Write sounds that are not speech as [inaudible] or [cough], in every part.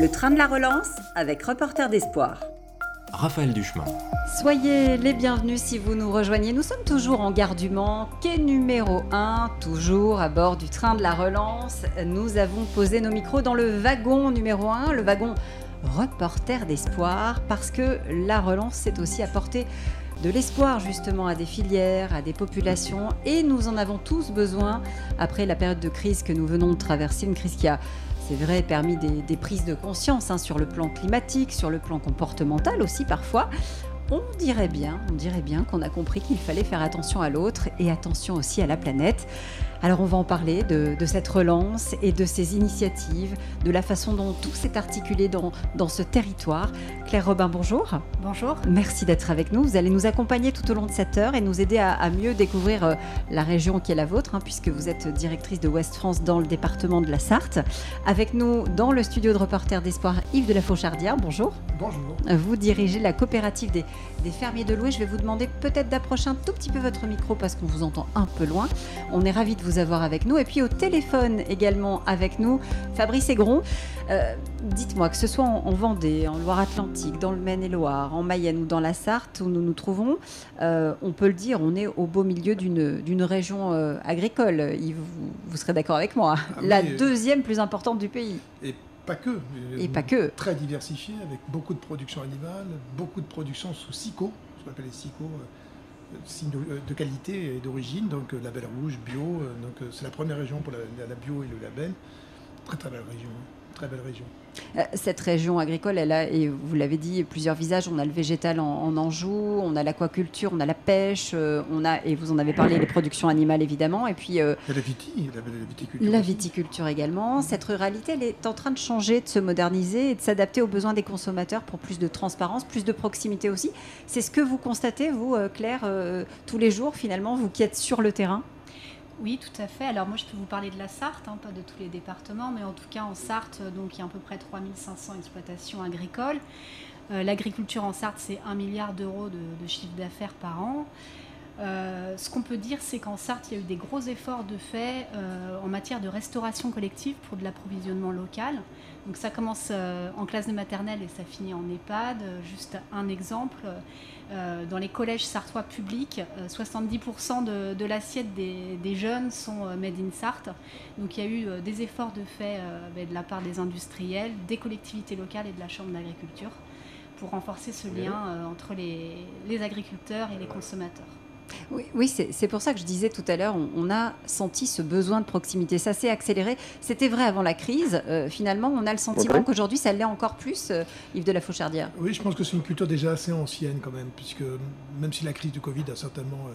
Le train de la relance avec Reporter d'Espoir. Raphaël Duchemin. Soyez les bienvenus si vous nous rejoignez. Nous sommes toujours en gare du Mans, quai numéro 1, toujours à bord du train de la relance. Nous avons posé nos micros dans le wagon numéro 1, le wagon Reporter d'Espoir, parce que la relance, c'est aussi apporter de l'espoir justement à des filières, à des populations, et nous en avons tous besoin après la période de crise que nous venons de traverser, une crise qui a c'est vrai, permis des, prises de conscience hein, sur le plan climatique, sur le plan comportemental aussi parfois. On dirait bien, on dirait bien qu'on a compris qu'il fallait faire attention à l'autre et attention aussi à la planète. Alors on va en parler de, cette relance et de ces initiatives, de la façon dont tout s'est articulé dans, dans ce territoire. Claire Robin, bonjour. Bonjour. Merci d'être avec nous. Vous allez nous accompagner tout au long de cette heure et nous aider à, mieux découvrir euh, la région qui est la vôtre, hein, puisque vous êtes directrice de Ouest France dans le département de la Sarthe. Avec nous dans le studio de reporter d'Espoir, Yves de la Fauchardière. Bonjour. Bonjour. Vous dirigez la coopérative des, des fermiers de Loué. Je vais vous demander peut-être d'approcher un tout petit peu votre micro parce qu'on vous entend un peu loin. On est ravis de vous avoir avec nous. Et puis au téléphone également avec nous, Fabrice Aigron. Euh, dites-moi, que ce soit en, Vendée, en Loire-Atlantique, dans le Maine-et-Loire, en Mayenne ou dans la Sarthe où nous nous trouvons, euh, on peut le dire, on est au beau milieu d'une région euh, agricole. Vous, vous, serez d'accord avec moi. Ah la deuxième plus importante du pays. Et pas que. Et pas que. Très diversifiée, avec beaucoup de production animale, beaucoup de production sous SICO, ce qu'on appelle les SICO signes de qualité et d'origine, donc euh, label rouge, bio. Euh, donc euh, c'est la première région pour la, bio et le label. Très très belle région, très belle région. Cette région agricole, elle a, et vous l'avez dit, plusieurs visages. On a le végétal en, Anjou, on a l'aquaculture, on a la pêche, on a, et vous en avez parlé, les productions animales évidemment, et puis la, viti, la, viticulture. La viticulture également. Cette ruralité, elle est en train de changer, de se moderniser et de s'adapter aux besoins des consommateurs pour plus de transparence, plus de proximité aussi. C'est ce que vous constatez, vous, Claire, tous les jours finalement, vous qui êtes sur le terrain? Oui, tout à fait. Alors moi, je peux vous parler de la Sarthe, hein, pas de tous les départements, mais en tout cas en Sarthe, donc il y a à peu près 3500 exploitations agricoles. Euh, l'agriculture en Sarthe, c'est 1 milliard d'euros de, chiffre d'affaires par an. Euh, ce qu'on peut dire, c'est qu'en Sarthe, il y a eu des gros efforts de fait euh, en matière de restauration collective pour de l'approvisionnement local. Donc ça commence en classe de maternelle et ça finit en EHPAD. Juste un exemple. Euh, dans les collèges sartois publics, 70% euh, de, l'assiette des, jeunes sont euh, made in Sarthe. Donc il y a eu des efforts de fait ben, de la part des industriels, des collectivités locales et de la Chambre d'agriculture pour renforcer ce lien entre les agriculteurs et les consommateurs. Oui, c'est pour ça que je disais tout à l'heure, on, a senti ce besoin de proximité. Ça s'est accéléré. C'était vrai avant la crise. Euh, finalement, on a le sentiment qu'aujourd'hui, ça l'est encore plus, euh, Yves de la Fauchardière. Oui, je pense que c'est une culture déjà assez ancienne quand même, puisque même si la crise du Covid a certainement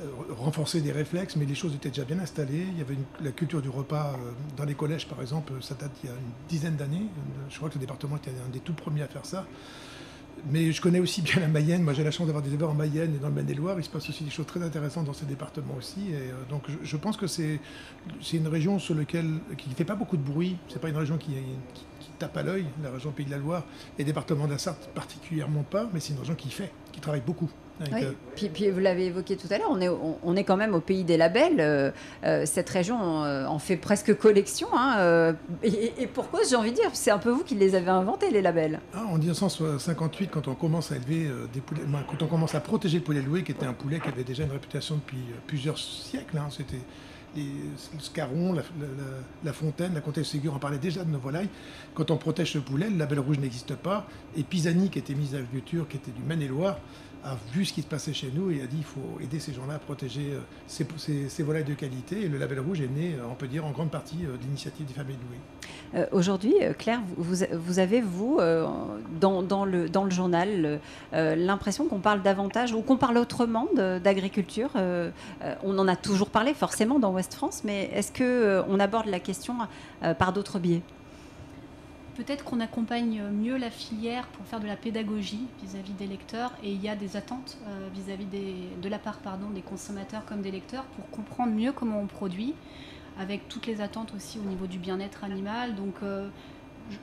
euh, renforcé des réflexes, mais les choses étaient déjà bien installées. Il y avait la culture du repas dans les collèges, par exemple, ça date il y a une dizaine d'années. Je crois que le département était un des tout premiers à faire ça mais je connais aussi bien la Mayenne. Moi, j'ai la chance d'avoir des éleveurs en Mayenne et dans le Maine-et-Loire. Il se passe aussi des choses très intéressantes dans ces départements aussi. Et euh, donc, je, pense que c'est une région sur laquelle qui ne fait pas beaucoup de bruit. C'est pas une région qui, qui, tape à l'œil, la région Pays de la Loire et département de la Sarthe particulièrement pas, mais c'est une région qui fait, qui travaille beaucoup. Euh, puis, puis, vous l'avez évoqué tout à l'heure, on est, on, est quand même au pays des labels. Euh, euh, cette région en fait presque collection. Hein, et, pourquoi j'ai envie de dire C'est un peu vous qui les avez inventés, les labels. Ah, en 1958, quand on commence à élever des poulets, quand on commence à protéger le poulet loué, qui était un poulet qui avait déjà une réputation depuis plusieurs siècles, hein, c'était le Scarron, la, la, Fontaine, la Comtesse Ségur en parlait déjà de nos volailles. Quand on protège ce poulet, le label rouge n'existe pas. Et Pisani, qui était ministre de l'Agriculture, qui était du Maine-et-Loire, a vu ce qui se passait chez nous et a dit il faut aider ces gens-là à protéger euh, ces, volailles de qualité. Et le label rouge est né, euh, on peut dire, en grande partie euh, de l'initiative des familles de Louis. Aujourd'hui, Claire, vous, vous, avez, vous, dans, dans, le, dans le journal, l'impression qu'on parle davantage ou qu'on parle autrement d'agriculture On en a toujours parlé, forcément, dans Ouest France, mais est-ce qu'on aborde la question par d'autres biais? Peut-être qu'on accompagne mieux la filière pour faire de la pédagogie vis-à-vis des lecteurs et il y a des attentes euh, vis-à-vis de la part des consommateurs comme des lecteurs pour comprendre mieux comment on produit, avec toutes les attentes aussi au niveau du bien-être animal. Euh,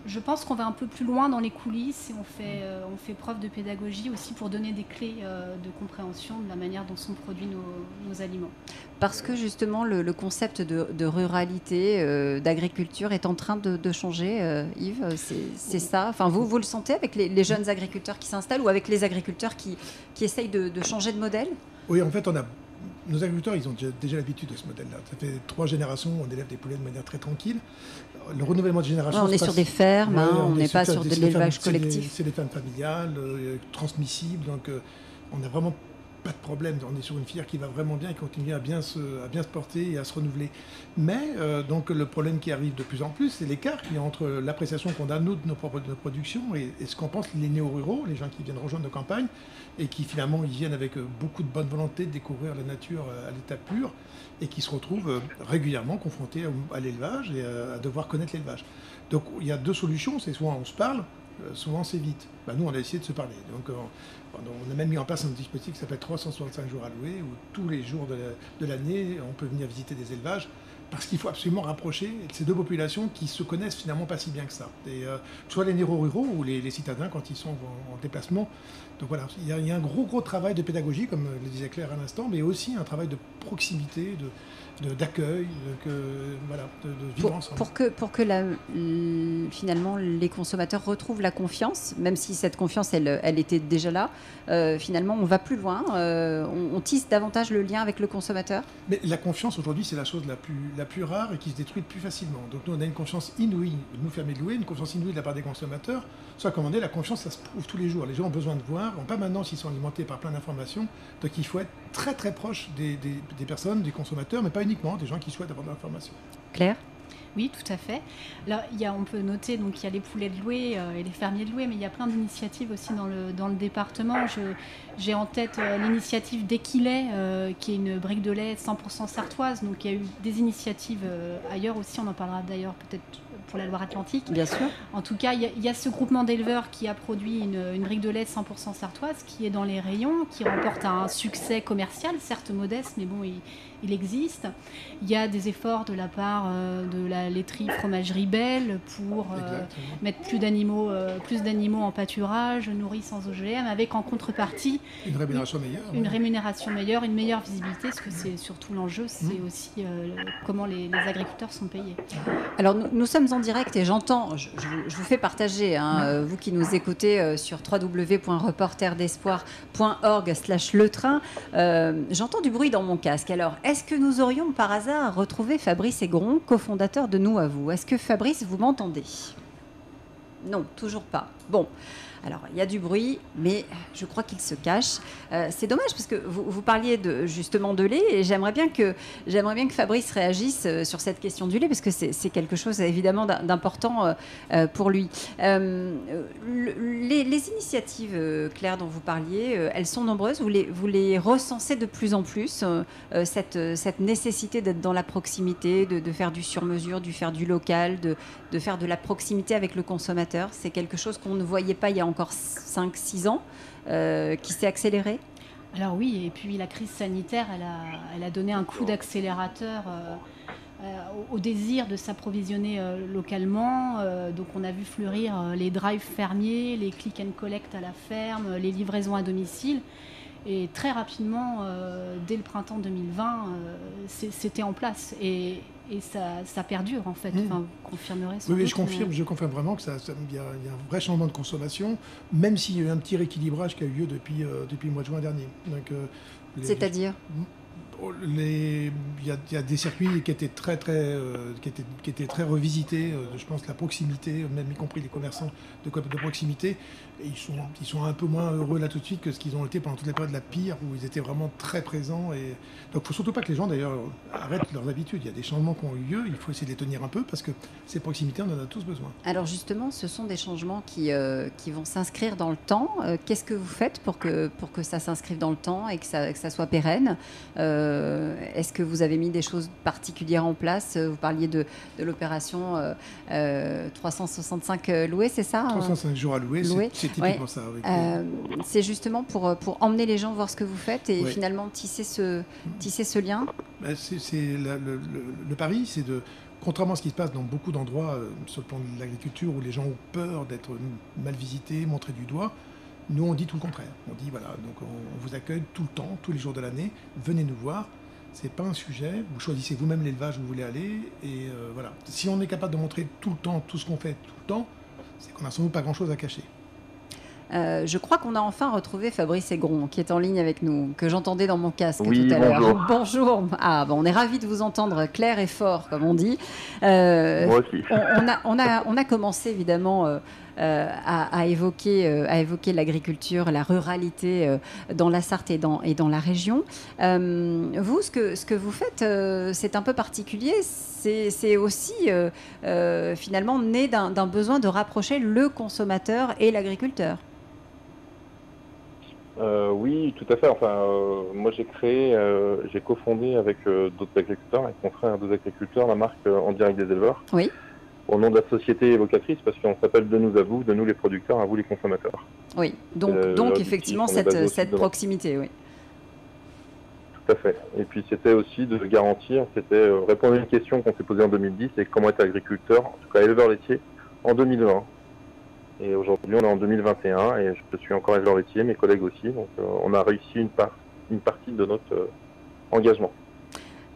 je pense qu'on va un peu plus loin dans les coulisses et on fait, euh, on fait preuve de pédagogie aussi pour donner des clés euh, de compréhension de la manière dont sont produits nos, aliments. Parce que justement le, concept de, ruralité, euh, d'agriculture est en train de, changer, Yves, c'est ça? Enfin, vous, vous le sentez avec les, jeunes agriculteurs qui s'installent ou avec les agriculteurs qui, qui essayent de, changer de modèle? Oui, en fait, on a nos agriculteurs, ils ont déjà, l'habitude de ce modèle-là. Ça fait trois générations, on élève des poulets de manière très tranquille. Le renouvellement de génération. on est sur des fermes, hein, on n'est pas sur de l'élevage collectif. C'est des fermes familiales, euh, transmissibles, donc euh, on n'a vraiment pas de problème. On est sur une filière qui va vraiment bien et continue à bien se, à bien se porter et à se renouveler. Mais euh, donc le problème qui arrive de plus en plus, c'est l'écart qu'il y a entre l'appréciation qu'on a nous de nos propres productions et, ce qu'en pensent les néo-ruraux, les gens qui viennent rejoindre nos campagnes et qui finalement ils viennent avec beaucoup de bonne volonté de découvrir la nature à l'état pur et qui se retrouvent régulièrement confrontés à, l'élevage et à, devoir connaître l'élevage. Donc il y a deux solutions, c'est soit on se parle, euh, souvent c'est vite. Bah, nous on a essayé de se parler. On a même mis en place un dispositif qui s'appelle 365 jours alloués, où tous les jours de l'année on peut venir visiter des élevages parce qu'il faut absolument rapprocher ces deux populations qui se connaissent finalement pas si bien que ça. Et, euh, soit les néo-ruraux ou les, citadins quand ils sont en, déplacement. Donc voilà, il y, a, y, a, un gros gros travail de pédagogie, comme le disait Claire à l'instant, mais aussi un travail de proximité, de, d'accueil, de, voilà, de, vivre pour, ensemble. Pour que, pour que la, finalement les consommateurs retrouvent la confiance, même si cette confiance elle, elle était déjà là, euh, finalement on va plus loin, euh, on, tisse davantage le lien avec le consommateur. Mais la confiance aujourd'hui c'est la chose la plus, la plus rare et qui se détruit plus facilement. Donc nous on a une confiance inouïe, nous fermer de louer, une confiance inouïe de la part des consommateurs. Soit comme on dit, la confiance ça se prouve tous les jours. Les gens ont besoin de voir, en permanence ils sont alimentés par plein d'informations, donc il faut être très très proche des, des, des personnes, des consommateurs, mais pas uniquement des gens qui souhaitent avoir de l'information. Claire oui, tout à fait. Là, il y a, on peut noter donc il y a les poulets de louer euh, et les fermiers de louer, mais il y a plein d'initiatives aussi dans le, dans le département. j'ai en tête euh, l'initiative d'Equilet, euh, qui est une brique de lait 100% sartoise. Donc il y a eu des initiatives ailleurs aussi. On en parlera d'ailleurs peut-être pour la Loire-Atlantique. Bien sûr. En tout cas, il y, a, ce groupement d'éleveurs qui a produit une, une, brique de lait 100% sartoise, qui est dans les rayons, qui remporte un succès commercial, certes modeste, mais bon, il il existe. Il y a des efforts de la part euh, de la laiterie fromagerie Belle pour euh, mettre plus d'animaux, euh, plus d'animaux en pâturage, nourris sans OGM, avec en contrepartie une rémunération meilleure. Une rémunération meilleure, une meilleure visibilité, parce que c'est surtout l'enjeu, c'est mmh. aussi comment les, agriculteurs sont payés. Alors nous, sommes en direct et j'entends, je, vous fais partager, hein, mmh. vous qui nous écoutez sur www.reporterdespoir.org/slash le train, j'entends du bruit dans mon casque. Alors, est-ce que nous aurions par hasard retrouvé Fabrice Aigron, cofondateur de Nous à vous Est-ce que Fabrice, vous m'entendez? Non, toujours pas. Bon. Alors, il y a du bruit, mais je crois qu'il se cache. Euh, c'est dommage parce que vous, parliez de, justement de lait et j'aimerais bien, que, bien que Fabrice réagisse euh, sur cette question du lait parce que c'est, quelque chose évidemment d'important euh, pour lui. les, initiatives, Claire, dont vous parliez, elles sont nombreuses. Vous les, vous les recensez de plus en plus, cette, cette nécessité d'être dans la proximité, de, de faire du sur-mesure, du faire du local, de, de faire de la proximité avec le consommateur. C'est quelque chose qu'on ne voyait pas il y a encore 5-6 ans, euh, qui s'est accéléré Alors oui, et puis la crise sanitaire, elle a, donné un coup d'accélérateur. Euh, euh, au désir de s'approvisionner localement. donc on a vu fleurir les drives fermiers, les click and collect à la ferme, les livraisons à domicile. Et très rapidement, dès le printemps 2020, c'était en place. Et, et ça, ça, perdure en fait. Mmh. Enfin, vous confirmerez Oui, je confirme, je confirme vraiment que ça, y, a, un vrai changement de consommation, même s'il y a eu un petit rééquilibrage qui a eu lieu depuis, euh, depuis le mois de juin dernier. Euh, C'est-à-dire il y, a des circuits qui étaient très très euh, qui, étaient, qui étaient très revisités. Euh, je pense la proximité, même y compris les commerçants de, de proximité, et ils sont ils sont un peu moins heureux là tout de suite que ce qu'ils ont été pendant toute la période de la pire où ils étaient vraiment très présents. Et donc, faut surtout pas que les gens d'ailleurs arrêtent leurs habitudes. Il y a des changements qui ont eu lieu. Il faut essayer de les tenir un peu parce que ces proximités, on en a tous besoin. Alors justement, ce sont des changements qui euh, qui vont s'inscrire dans le temps. Qu'est-ce que vous faites pour que pour que ça s'inscrive dans le temps et que ça, que ça soit pérenne? Euh, est-ce que vous avez mis des choses particulières en place? Vous parliez de, l'opération 365 euh, euh, loués, c'est ça? 365 jours à louer, c'est typiquement ça. c'est justement pour, pour emmener les gens voir ce que vous faites et finalement tisser ce, tisser ce lien bah, c'est le, le, pari, c'est de contrairement à ce qui se passe dans beaucoup d'endroits euh, sur le plan de l'agriculture où les gens ont peur d'être mal visités, montrés du doigt, nous on dit tout le contraire. On dit voilà, donc on, vous accueille tout le temps, tous les jours de l'année, venez nous voir. C'est pas un sujet, vous choisissez vous-même l'élevage où vous voulez aller, et euh, voilà. Si on est capable de montrer tout le temps tout ce qu'on fait tout le temps, c'est qu'on n'a sans doute pas grand-chose à cacher. Euh, je crois qu'on a enfin retrouvé Fabrice Aigron, qui est en ligne avec nous, que j'entendais dans mon casque tout à l'heure. Bonjour. Ah, bon, on est ravis de vous entendre clair et fort, comme on dit. Euh, Moi aussi. On, a, on, a, on, a, commencé évidemment. Euh, à, évoquer, à évoquer l'agriculture, la ruralité dans la Sarthe et dans, et dans la région. vous, ce que, ce que vous faites, c'est un peu particulier. C'est aussi finalement né d'un besoin de rapprocher le consommateur et l'agriculteur. Euh, oui, tout à fait. Enfin, euh, moi j'ai créé, euh, j'ai cofondé avec d'autres agriculteurs, avec mon frère deux agriculteurs, la marque En direct des éleveurs. Oui. Au nom de la société évocatrice, parce qu'on s'appelle de nous à vous, de nous les producteurs, à vous les consommateurs. Oui, donc, donc effectivement cette, cette proximité, oui. Tout à fait. Et puis c'était aussi de garantir, c'était répondre à une question qu'on s'est posée en 2010, c'est comment être agriculteur, en tout cas éleveur laitier, en 2020. Et aujourd'hui, on est en 2021 et je suis encore éleveur laitier, mes collègues aussi. Donc, euh, on a réussi une, part, une partie de notre euh, engagement.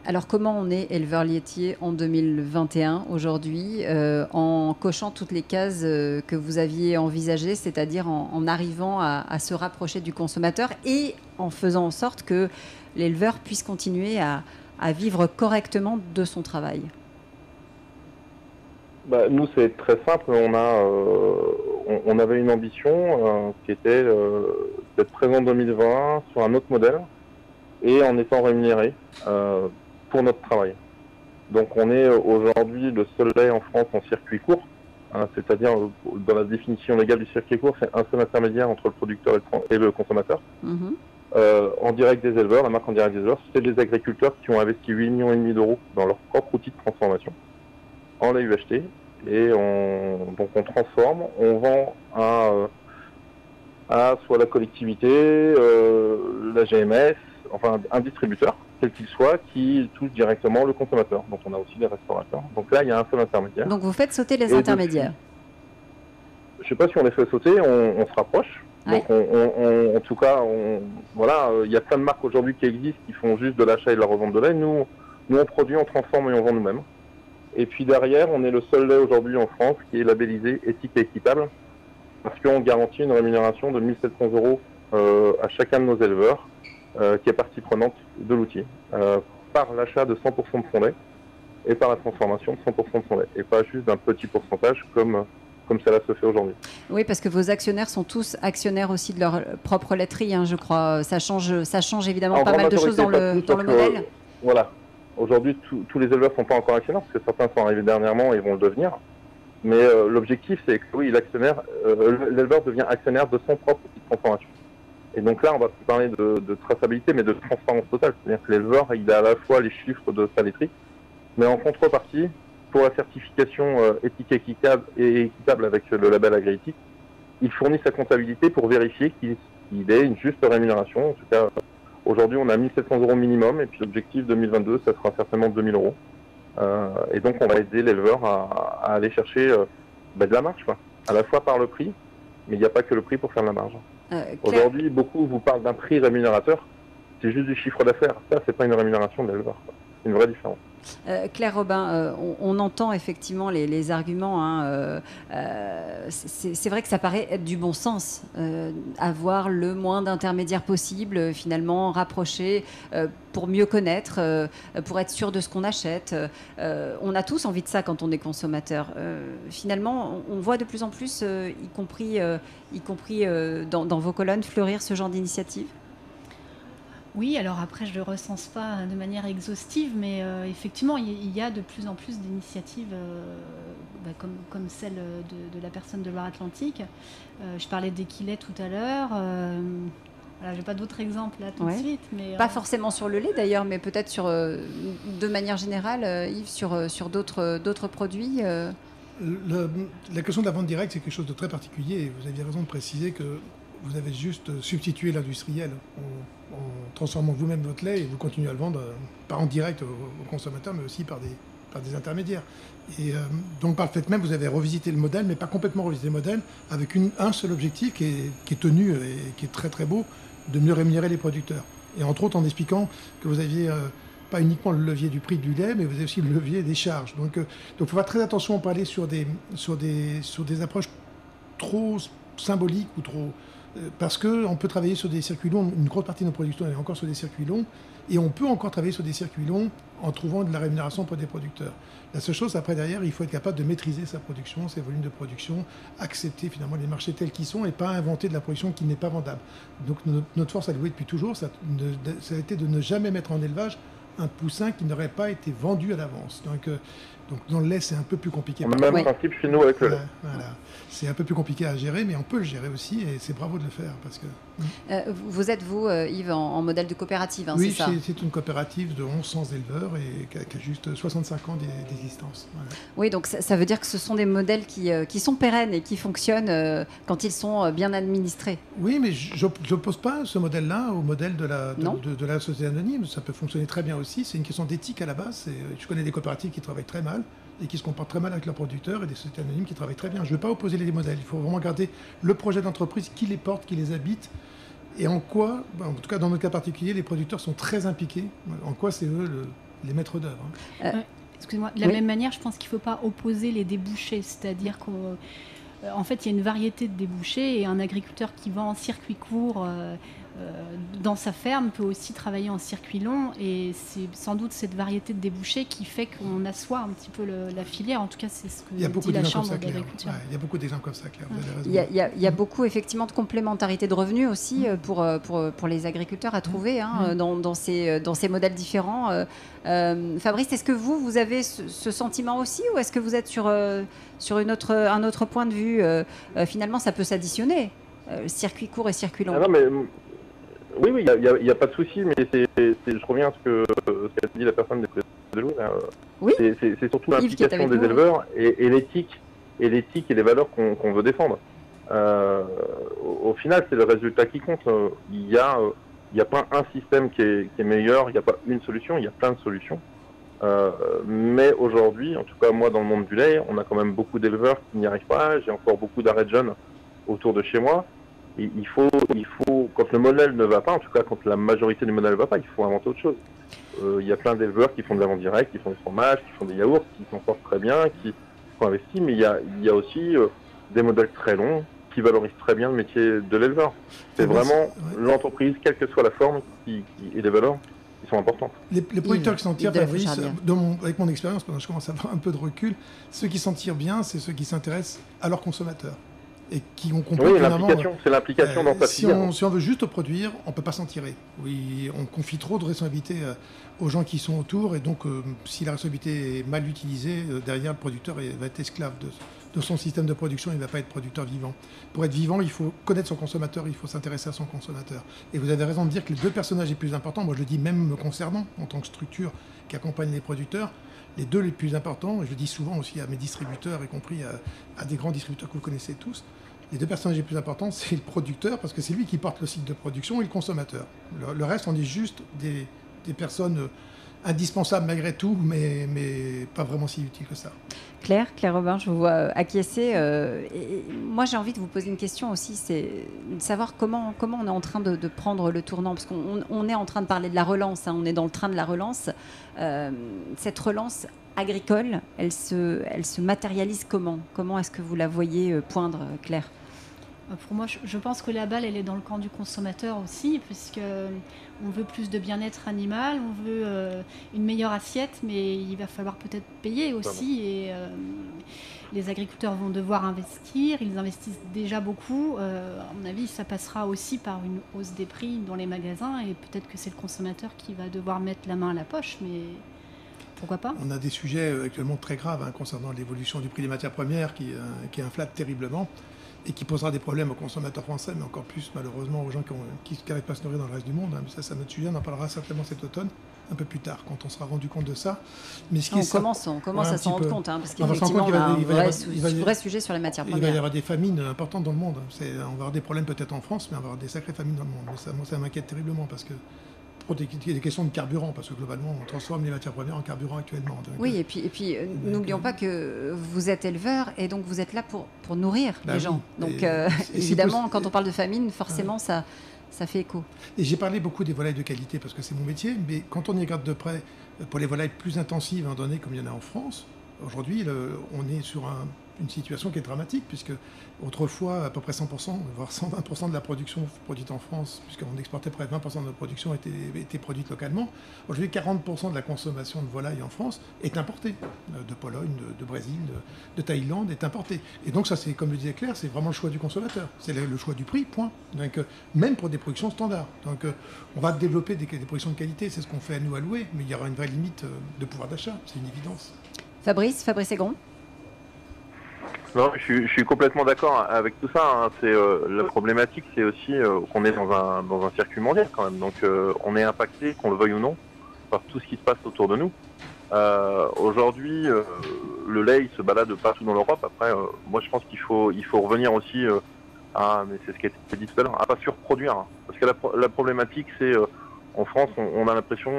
Alors comment on est éleveur laitier en 2021 aujourd'hui euh, en cochant toutes les cases que vous aviez envisagées, c'est-à-dire en, arrivant à, se rapprocher du consommateur et en faisant en sorte que l'éleveur puisse continuer à, vivre correctement de son travail? Bah, Nous, c'est très simple. On a, on, avait une ambition euh, qui était euh, d'être présent en 2020 sur un autre modèle et en étant rémunéré euh, pour notre travail. Donc on est aujourd'hui le seul lait en France en circuit court, hein, c'est-à-dire dans la définition légale du circuit court, c'est un seul intermédiaire entre le producteur et le, consommateur. Mm-hmm. en direct des éleveurs, la marque en direct des éleveurs, c'est des agriculteurs qui ont investi 8 millions et demi d'euros dans leur propre outil de transformation en lait UHT et on, donc on transforme, on vend à, euh, à soit la collectivité, euh, la GMS, enfin un distributeur, quel qu'il soit, qui touche directement le consommateur. Donc on a aussi des restaurateurs. Donc là, il y a un seul intermédiaire. Donc vous faites sauter les intermédiaires Je ne sais pas si on les fait sauter, on, se rapproche. Donc en tout cas, voilà, il y a plein de marques aujourd'hui qui existent qui font juste de l'achat et de la revente de lait. Nous, nous on produit, on transforme et on vend nous-mêmes. Et puis derrière, on est le seul lait aujourd'hui en France qui est labellisé éthique et équitable, parce qu'on garantit une rémunération de 1700 euros euh, à chacun de nos éleveurs, euh, qui est partie prenante de l'outil, euh, par l'achat de 100% de son lait et par la transformation de 100% de son lait, et pas juste d'un petit pourcentage comme comme cela se fait aujourd'hui. Oui, parce que vos actionnaires sont tous actionnaires aussi de leur propre laiterie, hein, je crois. Ça change, ça change évidemment pas mal de choses dans le, dans le modèle. voilà, Aujourd'hui, tous les éleveurs ne sont pas encore actionnaires, parce que certains sont arrivés dernièrement et vont le devenir. Mais euh, l'objectif, c'est que oui, l'actionnaire, euh, l'éleveur devient actionnaire de son propre de transformation. Et donc là, on va plus parler de, traçabilité, mais de transparence totale. C'est-à-dire que l'éleveur, il a à la fois les chiffres de sa laiterie, mais en contrepartie, pour la certification euh, éthique équitable et équitable avec le label agrééthique, il fournit sa comptabilité pour vérifier qu'il ait une juste rémunération, en tout cas Aujourd'hui, on a 1700 euros minimum, et puis l'objectif 2022, ça sera certainement 2000 euros. Euh, et donc, on va aider l'éleveur à, aller chercher euh, bah, de la marge, quoi. à la fois par le prix, mais il n'y a pas que le prix pour faire de la marge. Euh, Aujourd'hui, beaucoup vous parlent d'un prix rémunérateur, c'est juste du chiffre d'affaires. Ça, c'est pas une rémunération de l'éleveur. C'est une vraie différence. Euh, Claire Robin, euh, on, entend effectivement les, arguments. Hein, euh, c'est vrai que ça paraît être du bon sens, avoir le moins d'intermédiaires possible, finalement, rapprocher pour mieux connaître, pour être sûr de ce qu'on achète. on a tous envie de ça quand on est consommateur. finalement, on, voit de plus en plus, y compris, y compris dans, dans vos colonnes, fleurir ce genre d'initiative? Oui, alors après, je ne le recense pas de manière exhaustive, mais euh, effectivement, il y, a de plus en plus d'initiatives euh, bah, comme, celle de, la personne de Loire-Atlantique. Euh, je parlais d'Equilet tout à l'heure. Voilà, je n'ai pas d'autres exemples là tout de suite. Mais, pas forcément sur le lait d'ailleurs, mais peut-être sur, de manière générale, Yves, sur, sur d'autres produits. la question de la vente directe, c'est quelque chose de très particulier. Vous aviez raison de préciser que vous avez juste substitué l'industriel en transformant vous-même votre lait et vous continuez à le vendre, euh, pas en direct aux, consommateurs, mais aussi par des par des intermédiaires. Et euh, donc par le fait même, vous avez revisité le modèle, mais pas complètement revisité le modèle, avec un seul objectif qui est, qui est tenu et qui est très très beau, de mieux rémunérer les producteurs. Et entre autres en expliquant que vous aviez euh, pas uniquement le levier du prix du lait, mais vous avez aussi le levier des charges. Donc il faut faire très attention à pas aller sur des, sur des, sur des approches trop symboliques ou trop... parce qu'on peut travailler sur des circuits longs, une grosse partie de nos productions est encore sur des circuits longs, et on peut encore travailler sur des circuits longs en trouvant de la rémunération pour des producteurs. La seule chose, après, derrière, il faut être capable de maîtriser sa production, ses volumes de production, accepter finalement les marchés tels qu'ils sont et pas inventer de la production qui n'est pas vendable. Donc notre force à louer depuis toujours, ça, a été de ne jamais mettre en élevage un poussin qui n'aurait pas été vendu à l'avance. Donc, euh, donc dans le lait, c'est un peu plus compliqué. On a le même principe chez nous avec le lait. Voilà. C'est un peu plus compliqué à gérer, mais on peut le gérer aussi, et c'est bravo de le faire. Parce que... Euh, vous êtes, vous, euh, Yves, en, modèle de coopérative, hein, oui, c'est ça Oui, c'est une coopérative de 1100 éleveurs et qui a, juste 65 ans d'existence. Oui, donc ça, veut dire que ce sont des modèles qui, euh, qui sont pérennes et qui fonctionnent quand ils sont bien administrés. Oui, mais je n'oppose pas ce modèle-là au modèle de la, de, de la société anonyme. Ça peut fonctionner très bien aussi. C'est une question d'éthique à la base. Je connais des coopératives qui travaillent très mal et qui se comportent très mal avec leurs producteurs et des sociétés anonymes qui travaillent très bien. Je ne veux pas opposer les modèles. Il faut vraiment garder le projet d'entreprise qui les porte, qui les habite et en quoi, en tout cas dans notre cas particulier, les producteurs sont très impliqués. En quoi c'est eux les maîtres d'œuvre. Hein. Euh, excusez-moi. De la même manière, je pense qu'il ne faut pas opposer les débouchés, c'est-à-dire qu'en euh, fait, il y a une variété de débouchés et un agriculteur qui vend en circuit court. Euh, dans sa ferme peut aussi travailler en circuit long et c'est sans doute cette variété de débouchés qui fait qu'on assoit un petit peu la filière. En tout cas, c'est ce que dit la Chambre d'agriculture. il y a beaucoup d'exemples comme ça, Claire. Il y, a, beaucoup effectivement de complémentarité de revenus aussi euh, pour, euh, pour, pour, les agriculteurs à mm. trouver hein, mm. dans, dans, ces, dans ces modèles différents. Fabrice, est-ce que vous, vous avez ce, sentiment aussi ou est-ce que vous êtes sur, sur une autre, un autre point de vue? Finalement, ça peut s'additionner. circuit court et circuit long. Ah oui, oui, il n'y a, pas de souci, mais je reviens à ce que qu'a dit la personne des de l'eau. Oui. C'est surtout l'implication des éleveurs et, l'éthique et l'éthique et les valeurs qu'on veut défendre. Euh, au, final, c'est le résultat qui compte. Il n'y a, il a pas un système qui est, qui est meilleur, il n'y a pas une solution, il y a plein de solutions. Euh, mais aujourd'hui, en tout cas moi dans le monde du lait, on a quand même beaucoup d'éleveurs qui n'y arrivent pas. J'ai encore beaucoup d'arrêts de jeunes autour de chez moi il faut, il faut, quand le modèle ne va pas, en tout cas quand la majorité du modèle ne va pas, il faut inventer autre chose. Euh, il y a plein d'éleveurs qui font de la vente directe, qui font du fromage, qui font des yaourts, qui s'en sortent très bien, qui sont investis, mais il y a, il y a aussi euh, des modèles très longs qui valorisent très bien le métier de l'éleveur. C'est vraiment l'entreprise, quelle que soit la forme, qui, et les valeurs qui sont importantes. Les, producteurs qui s'en tirent, Fabrice, avec mon expérience, pendant que je commence à avoir un peu de recul, ceux qui s'en tirent bien, c'est ceux qui s'intéressent à leurs consommateurs et qui ont compris oui, l'implication, c'est l'implication dans ta si on, si on veut juste produire, on peut pas s'en tirer. Oui, on confie trop de responsabilités euh, aux gens qui sont autour, et donc euh, si la responsabilité est mal utilisée, euh, derrière le producteur il va être esclave de, de, son système de production, il ne va pas être producteur vivant. Pour être vivant, il faut connaître son consommateur, il faut s'intéresser à son consommateur. Et vous avez raison de dire que les deux personnages les plus importants, moi je le dis même me concernant, en tant que structure qui accompagne les producteurs, les deux les plus importants, et je le dis souvent aussi à mes distributeurs, y compris à, des grands distributeurs que vous connaissez tous, les deux personnages les plus importants, c'est le producteur, parce que c'est lui qui porte le cycle de production, et le consommateur. Le, reste, on est juste des, personnes indispensables malgré tout, mais, mais pas vraiment si utiles que ça. Claire, Claire Robin, je vous vois euh, acquiescer. Euh, moi, j'ai envie de vous poser une question aussi, c'est de savoir comment, comment on est en train de, prendre le tournant, parce qu'on est en train de parler de la relance, hein, on est dans le train de la relance. cette relance agricole, elle se, elle se matérialise comment? Comment est-ce que vous la voyez poindre, Claire? euh, pour moi, je pense que la balle, elle est dans le camp du consommateur aussi, puisque euh, on veut plus de bien-être animal, on veut euh, une meilleure assiette, mais il va falloir peut-être payer aussi. Et les agriculteurs vont devoir investir, ils investissent déjà beaucoup. à mon avis, ça passera aussi par une hausse des prix dans les magasins, et peut-être que c'est le consommateur qui va devoir mettre la main à la poche, mais pourquoi pas On a des sujets actuellement très graves hein, concernant l'évolution du prix des matières premières qui, qui inflate terriblement et qui posera des problèmes aux consommateurs français, mais encore plus malheureusement aux gens qui n'arrivent pas à se nourrir dans le reste du monde. Hein. ça, ça notre sujet, on en parlera certainement cet automne, un peu plus tard, quand on sera rendu compte de ça. Mais ce qui on, commence, on commence à s'en rendre compte, hein, parce qu'effectivement, on a un vrai, sujet sur les matières premières. Il va y avoir des famines importantes dans le monde. On va avoir des problèmes peut-être en France, mais on va avoir des sacrées famines dans le monde. Mais ça, moi, ça m'inquiète terriblement, parce que pour des, des, questions de carburant, parce que globalement, on transforme les matières premières en carburant actuellement. Donc, oui, et puis, et puis n'oublions pas que vous êtes éleveur et donc vous êtes là pour, pour nourrir bah les gens. Donc et, évidemment, quand on parle de famine, forcément, ça, ça fait écho. Et j'ai parlé beaucoup des volailles de qualité parce que c'est mon métier, mais quand on y regarde de près, pour les volailles plus intensives, en donné comme il y en a en France, aujourd'hui, on est sur un, une situation qui est dramatique, puisque autrefois, à peu près 100%, voire 120% de la production produite en France, puisqu'on exportait près de 20% de notre production, était, était produite localement. Aujourd'hui, 40% de la consommation de volaille en France est importée. Euh, de Pologne, de, Brésil, de, Thaïlande, est importée. Et donc, ça, c'est, comme le disait Claire, c'est vraiment le choix du consommateur. C'est le, choix du prix, point. Donc, euh, même pour des productions standards. Donc, euh, on va développer des, productions de qualité, c'est ce qu'on fait à nous à louer, mais il y aura une vraie limite de pouvoir d'achat, c'est une évidence. Fabrice, Fabrice Egron non, je, suis complètement d'accord avec tout ça. Hein. C'est euh, la problématique, c'est aussi euh, qu'on est dans un dans un circuit mondial quand même. Donc euh, on est impacté, qu'on le veuille ou non, par tout ce qui se passe autour de nous. Aujourd'hui, le lait il se balade partout dans l'Europe. Après, moi je pense qu'il faut il faut revenir aussi à, mais c'est ce qui a été dit tout à l'heure, à pas surproduire. Hein. Parce que la, la problématique, c'est en France, on, a l'impression,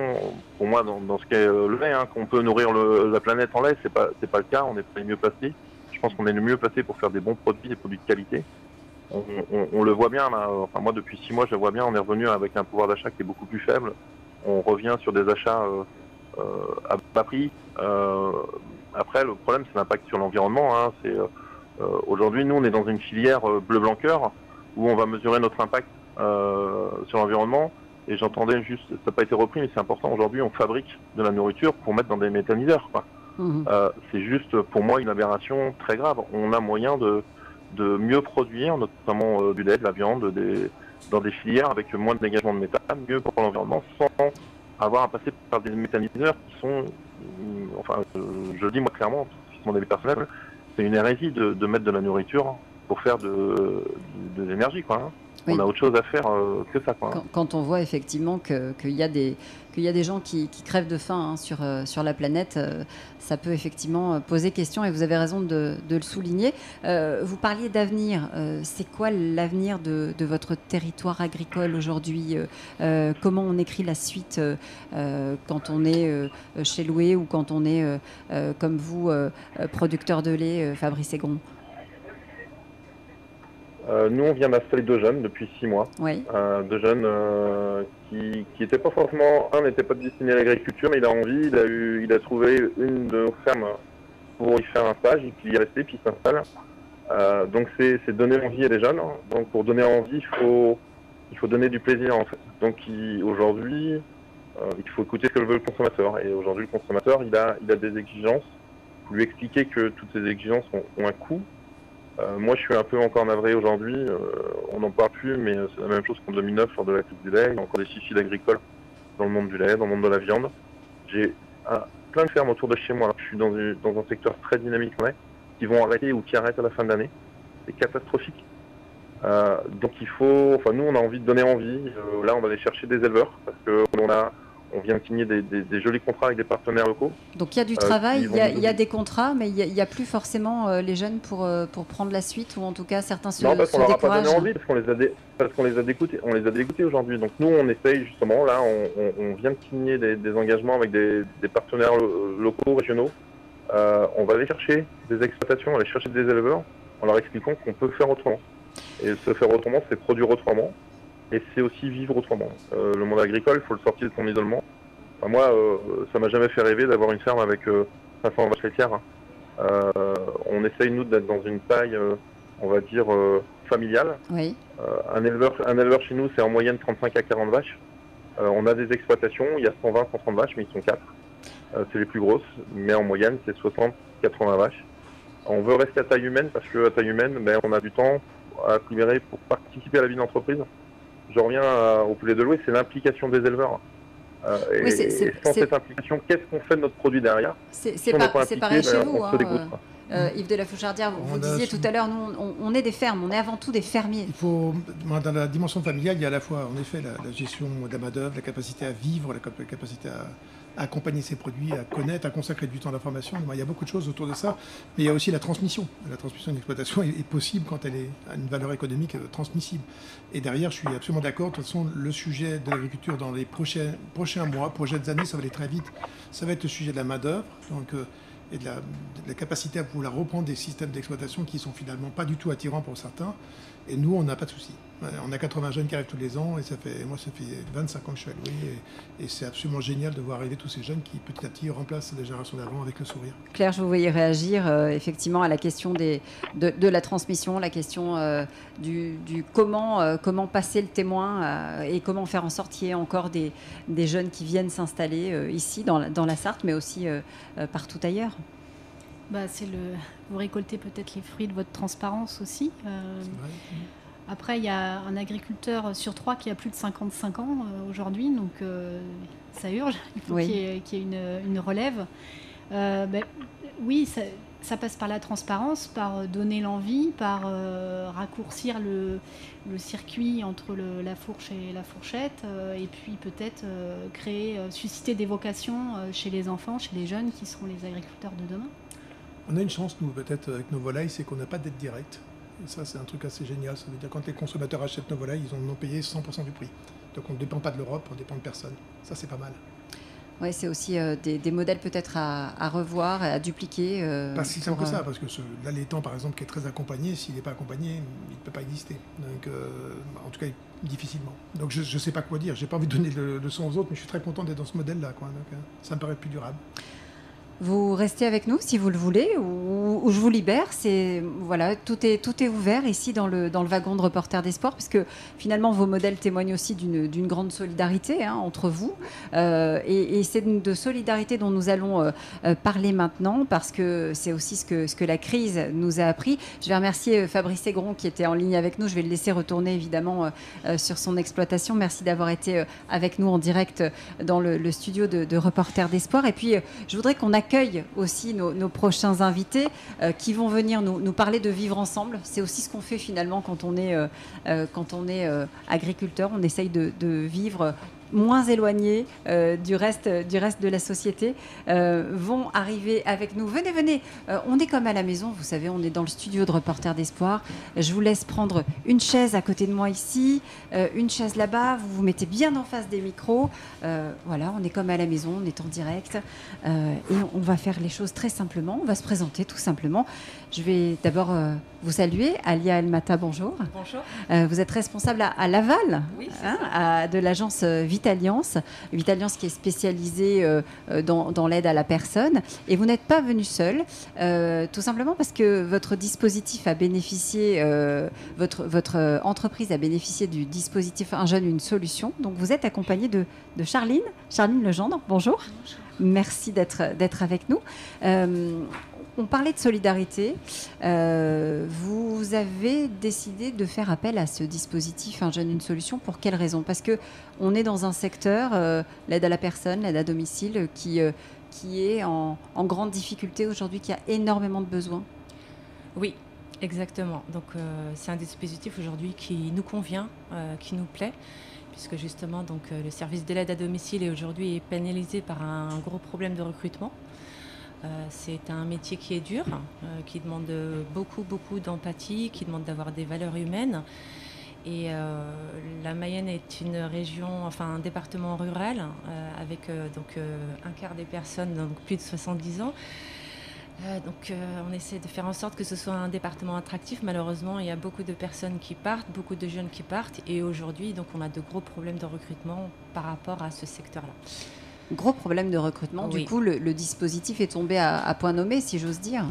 pour moi, dans, ce qu'est le lait, hein, qu'on peut nourrir la planète en lait. C'est pas c'est pas le cas. On n'est pas mieux placés je pense qu'on est le mieux placé pour faire des bons produits, des produits de qualité. On, le voit bien, là. Enfin, moi, depuis six mois, je le vois bien, on est revenu avec un pouvoir d'achat qui est beaucoup plus faible. On revient sur des achats euh, euh, à bas prix. Euh, après, le problème, c'est l'impact sur l'environnement. Hein. Aujourd'hui, nous, on est dans une filière bleu-blanc-cœur où on va mesurer notre impact sur l'environnement. Et j'entendais juste, ça n'a pas été repris, mais c'est important. Aujourd'hui, on fabrique de la nourriture pour mettre dans des méthaniseurs. Mhm. Euh, c'est juste pour moi une aberration très grave. On a moyen de, de mieux produire, notamment euh, du lait, de la viande, des, dans des filières avec moins de dégagement de méthane, mieux pour l'environnement, sans avoir à passer par des méthaniseurs qui sont, mm, enfin, je, le dis moi clairement, c'est mon avis personnel, c'est une hérésie de, de, mettre de la nourriture pour faire de, de, l'énergie, quoi. Hein. On a autre chose à faire euh, que ça. Quoi. Quand, on voit effectivement qu'il y, a des, y a des gens qui, crèvent de faim hein, sur, euh, sur la planète, euh, ça peut effectivement poser question et vous avez raison de, le souligner. vous parliez d'avenir. C'est quoi l'avenir de, de, votre territoire agricole aujourd'hui Comment on écrit la suite quand on est chez Loué ou quand on est, comme vous, producteur de lait, Fabrice Egron euh, nous, on vient d'installer deux jeunes depuis six mois. Euh, deux jeunes euh, qui n'étaient pas forcément, un n'était pas destiné à l'agriculture, mais il a envie, il a, eu, il a trouvé une de nos fermes pour y faire un stage, et puis il est resté, puis il s'installe. donc c'est donner envie à des jeunes. Donc pour donner envie, il faut, il faut donner du plaisir en fait. Donc aujourd'hui, il faut écouter ce que veut le consommateur. Et aujourd'hui, le consommateur, il a, il a des exigences. Lui expliquer que toutes ces exigences ont un coût, euh, moi, je suis un peu encore navré aujourd'hui. Euh, on n'en parle plus, mais c'est la même chose qu'en 2009 lors de la crise du lait. Il y a encore des suicides agricoles dans le monde du lait, dans le monde de la viande. J'ai plein de fermes autour de chez moi. Je suis dans, dans un secteur très dynamique en lait, qui vont arrêter ou qui arrêtent à la fin de l'année. C'est catastrophique. Euh, donc il faut, enfin nous on a envie de donner envie. là on va aller chercher des éleveurs parce qu'on a on vient de signer des, jolis contrats avec des partenaires locaux. Donc il y a du euh, travail, il y, a des contrats, mais il n'y a, plus forcément euh, les jeunes pour, euh, pour prendre la suite, ou en tout cas certains se, non, parce qu'on leur a pas donné envie, parce qu'on les a, parce qu'on les a dégoûtés, on les a dégoûtés aujourd'hui. Donc nous, on essaye justement, là, on, vient de signer des, engagements avec des, partenaires locaux, régionaux. on va aller chercher des exploitations, aller chercher des éleveurs, en leur expliquant qu'on peut faire autrement. Et se faire autrement, c'est produire autrement et c'est aussi vivre autrement. Euh, le monde agricole, il faut le sortir de son isolement. moi, euh, ça m'a jamais fait rêver d'avoir une ferme avec 500 euh, vaches laitières. Hein. on essaye, nous, d'être dans une taille, on va dire, familiale. Oui. un, éleveur, un éleveur chez nous, c'est en moyenne 35 à 40 vaches. on a des exploitations, il y a 120, 130 vaches, mais ils sont 4. c'est les plus grosses, mais en moyenne, c'est 60, 80 vaches. On veut rester à taille humaine parce qu'à taille humaine, ben, on a du temps à libérer pour participer à la vie d'entreprise je reviens au poulet de louer, c'est l'implication des éleveurs. Euh, et, sans cette implication, qu'est-ce qu'on fait de notre produit derrière C'est si pareil chez vous. Hein, euh, Yves de la Fouchardière, vous, disiez tout à l'heure, nous, on, est des fermes, on est avant tout des fermiers. Il faut, dans la dimension familiale, il y a à la fois, en effet, la, gestion de la main-d'œuvre, la capacité à vivre, la capacité accompagner ses produits, à connaître, à consacrer du temps à la formation. Il y a beaucoup de choses autour de ça, mais il y a aussi la transmission. La transmission d'une exploitation est, possible quand elle est à une valeur économique euh, transmissible. Et derrière, je suis absolument d'accord. De toute façon, le sujet de l'agriculture dans les prochains, prochains mois, prochaines années, ça va aller très vite. Ça va être le sujet de la main-d'œuvre. Euh, et de la, capacité à pouvoir reprendre des systèmes d'exploitation qui sont finalement pas du tout attirants pour certains. Et nous, on n'a pas de souci. On a 80 jeunes qui arrivent tous les ans et ça fait, moi, ça fait 25 ans que je suis à Louis et, c'est absolument génial de voir arriver tous ces jeunes qui petit à petit remplacent les générations d'avant avec le sourire. Claire, je vous voyais réagir euh, effectivement à la question des, de, la transmission, la question euh, du, comment, euh, comment passer le témoin et comment faire en sorte qu'il y ait encore des, des jeunes qui viennent s'installer ici dans la, dans la Sarthe, mais aussi partout ailleurs. Bah, c'est le... Vous récoltez peut-être les fruits de votre transparence aussi. Euh, après, il y a un agriculteur sur trois qui a plus de 55 ans euh, aujourd'hui, donc euh, ça urge. Il faut qu'il y, ait une, relève. Ben, oui, ça, passe par la transparence, par donner l'envie, par raccourcir le, circuit entre la fourche et la fourchette, et puis peut-être créer, susciter des vocations chez les enfants, chez les jeunes qui seront les agriculteurs de demain. On a une chance, nous, peut-être, avec nos volailles, c'est qu'on n'a pas d'aide directe. Et ça, c'est un truc assez génial. Ça veut dire quand les consommateurs achètent nos volailles, ils ont payé 100% du prix. Donc on ne dépend pas de l'Europe, on dépend de personne. Ça, c'est pas mal. Oui, c'est aussi euh, des, modèles peut-être à, revoir, à dupliquer. Euh, pas si simple que ça, euh, parce que ce, l'allaitant, par exemple, qui est très accompagné, s'il n'est pas accompagné, il ne peut pas exister. Donc, en tout cas, difficilement. Donc, je ne sais pas quoi dire. J'ai pas envie de donner le, le, son aux autres, mais je suis très content d'être dans ce modèle-là. Quoi. Donc, ça me paraît plus durable. Vous restez avec nous si vous le voulez, ou, je vous libère. C'est voilà, tout est tout est ouvert ici dans le dans le wagon de reporter d'espoir, puisque finalement vos modèles témoignent aussi d'une grande solidarité hein, entre vous, euh, et, c'est de solidarité dont nous allons euh, euh, parler maintenant, parce que c'est aussi ce que ce que la crise nous a appris. Je vais remercier Fabrice Aigron qui était en ligne avec nous. Je vais le laisser retourner évidemment sur son exploitation. Merci d'avoir été avec nous en direct dans le, studio de, de reporter d'espoir. Et puis je voudrais qu'on accueille aussi nos, prochains invités euh, qui vont venir nous, parler de vivre ensemble. C'est aussi ce qu'on fait finalement quand on est, euh, euh, agriculteur. On essaye de vivre moins éloignés euh, du, reste, du reste de la société euh, vont arriver avec nous. Venez, venez, euh, on est comme à la maison, vous savez, on est dans le studio de Reporter d'Espoir. Je vous laisse prendre une chaise à côté de moi ici, une chaise là-bas, vous vous mettez bien en face des micros. voilà, on est comme à la maison, on est en direct et on va faire les choses très simplement, on va se présenter tout simplement. Je vais d'abord vous saluer. Alia Elmata, bonjour. Bonjour. vous êtes responsable à, Laval hein, de l'agence Vitaliance, Vitaliance qui est spécialisée euh, euh, dans, l'aide à la personne. Et vous n'êtes pas venu seul, euh, tout simplement parce que votre dispositif a bénéficié, votre, votre entreprise a bénéficié du dispositif Un jeune, une solution. Donc vous êtes accompagné de, de Charline, Charline Legendre. Bonjour. Bonjour. Merci d'être avec nous on parlait de solidarité. Euh, vous avez décidé de faire appel à ce dispositif Un jeune, une solution. Pour quelle raison? Parce que on est dans un secteur, euh, l'aide à la personne, l'aide à domicile, qui, euh, qui est en, grande difficulté aujourd'hui, qui a énormément de besoins. Oui, exactement. Donc c'est un dispositif aujourd'hui qui nous convient, qui nous plaît puisque justement donc, le service de l'aide à domicile est aujourd'hui pénalisé par un gros problème de recrutement. Euh, c'est un métier qui est dur, euh, qui demande beaucoup, beaucoup d'empathie, qui demande d'avoir des valeurs humaines. Et euh, la Mayenne est une région, enfin un département rural, avec donc un quart des personnes, donc plus de 70 ans. donc on essaie de faire en sorte que ce soit un département attractif. Malheureusement, il y a beaucoup de personnes qui partent, beaucoup de jeunes qui partent, et aujourd'hui, donc on a de gros problèmes de recrutement par rapport à ce secteur-là. Gros problème de recrutement. Du coup, le, dispositif est tombé à, point nommé, si j'ose dire.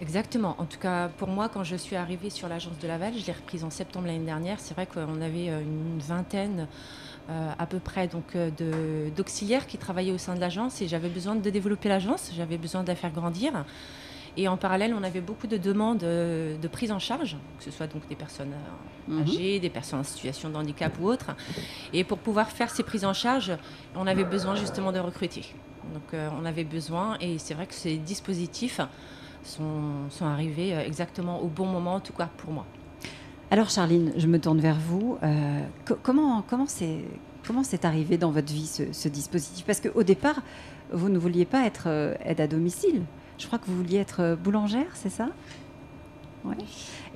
Exactement. En tout cas, pour moi, quand je suis arrivée sur l'agence de Laval, je l'ai reprise en septembre l'année dernière. C'est vrai qu'on avait euh, une vingtaine euh, à peu près donc euh, d'auxiliaires qui travaillaient au sein de l'agence et j'avais besoin de développer l'agence, j'avais besoin de la faire grandir. Et en parallèle, on avait beaucoup de demandes euh, de prise en charge, que ce soit donc des personnes euh, mhm. âgées, des personnes en situation de handicap ou autres. Et pour pouvoir faire ces prises en charge, on avait besoin justement de recruter. Donc euh, on avait besoin, et c'est vrai que ces dispositifs sont, sont arrivés exactement au bon moment, en tout cas pour moi. Alors Charline, je me tourne vers vous. comment comment c'est comment c'est arrivé dans votre vie ce, dispositif? Parce qu'au départ, vous ne vouliez pas être aide à domicile. Je crois que vous vouliez être euh, boulangère, c'est ça? Ouais.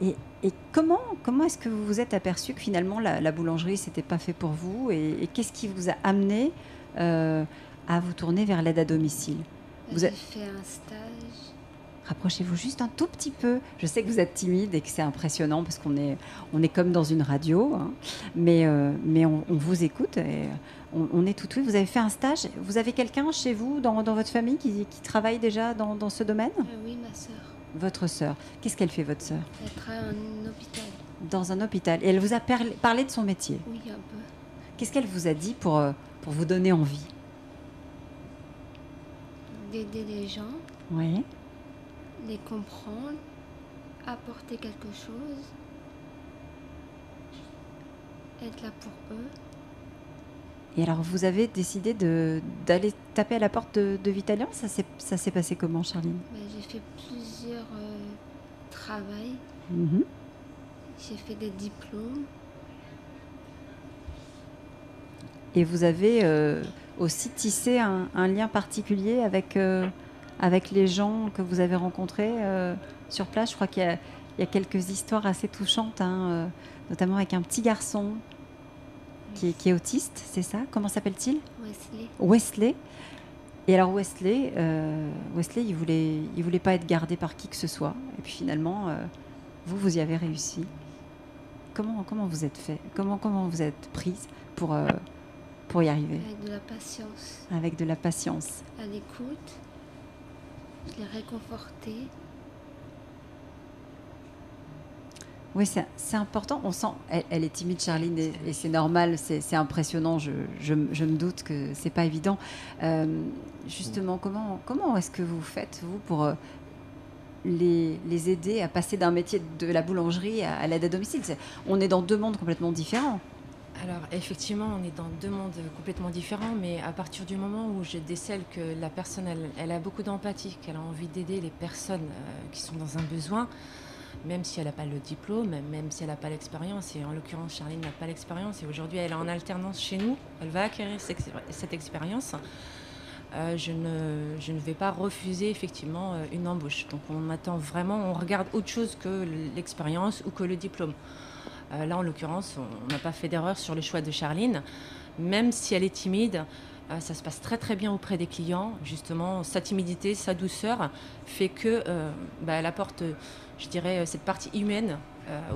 Et, comment, comment est-ce que vous vous êtes aperçu que finalement la, boulangerie, c'était pas fait pour vous? Et, qu'est-ce qui vous a amené euh, à vous tourner vers l'aide à domicile? Vous avez fait un stage Rapprochez-vous juste un tout petit peu. Je sais que vous êtes timide et que c'est impressionnant parce qu'on est, on est comme dans une radio, hein. mais, euh, mais on, vous écoute et on, est tout oui. Vous avez fait un stage. Vous avez quelqu'un chez vous, dans, dans, votre famille, qui, qui travaille déjà dans, dans ce domaine? Euh, Oui, ma sœur. Votre sœur. Qu'est-ce qu'elle fait, votre sœur? Elle travaille en hôpital. Dans un hôpital. Et elle vous a parlé de son métier? Oui, un peu. Qu'est-ce qu'elle vous a dit pour, euh, pour vous donner envie? D'aider les gens. Oui les comprendre, apporter quelque chose, être là pour eux. Et alors, vous avez décidé d'aller taper à la porte de, de Vitalian? Ça s'est passé comment, Charline? Ben, J'ai fait plusieurs euh, travaux. Mhm. J'ai fait des diplômes. Et vous avez euh, aussi tissé un, lien particulier avec euh, avec les gens que vous avez rencontrés euh, sur place. Je crois qu'il y, a quelques histoires assez touchantes, hein, euh, notamment avec un petit garçon qui est, autiste, c'est ça? Comment s'appelle-t-il? Wesley. Wesley. Et alors Wesley, euh, Wesley, il voulait, il voulait pas être gardé par qui que ce soit. Et puis finalement, vous, vous y avez réussi. Comment, comment vous êtes fait Comment, comment vous êtes prise pour, pour y arriver? Avec de la patience. Avec de la patience. À l'écoute les réconforter. Oui, c'est important. On sent, elle, est timide, Charline, et, c'est normal, c'est impressionnant. Je, je, me doute que c'est pas évident. Euh, justement, comment, comment est-ce que vous faites, vous, pour euh, les, aider à passer d'un métier de la boulangerie à l'aide à domicile? On est dans deux mondes complètement différents. Alors effectivement, on est dans deux mondes complètement différents, mais à partir du moment où je décèle que la personne, elle, a beaucoup d'empathie, qu'elle a envie d'aider les personnes euh, qui sont dans un besoin, même si elle n'a pas le diplôme, même si elle n'a pas l'expérience, et en l'occurrence Charline n'a pas l'expérience, et aujourd'hui elle est en alternance chez nous, elle va acquérir cette expérience, euh, je, ne, je, ne, vais pas refuser effectivement euh, une embauche. Donc on attend vraiment, on regarde autre chose que l'expérience ou que le diplôme. Euh, là, en l'occurrence, on n'a pas fait d'erreur sur le choix de Charline. Même si elle est timide, euh, ça se passe très très bien auprès des clients. Justement, sa timidité, sa douceur fait que euh, bah, apporte, je dirais, cette partie humaine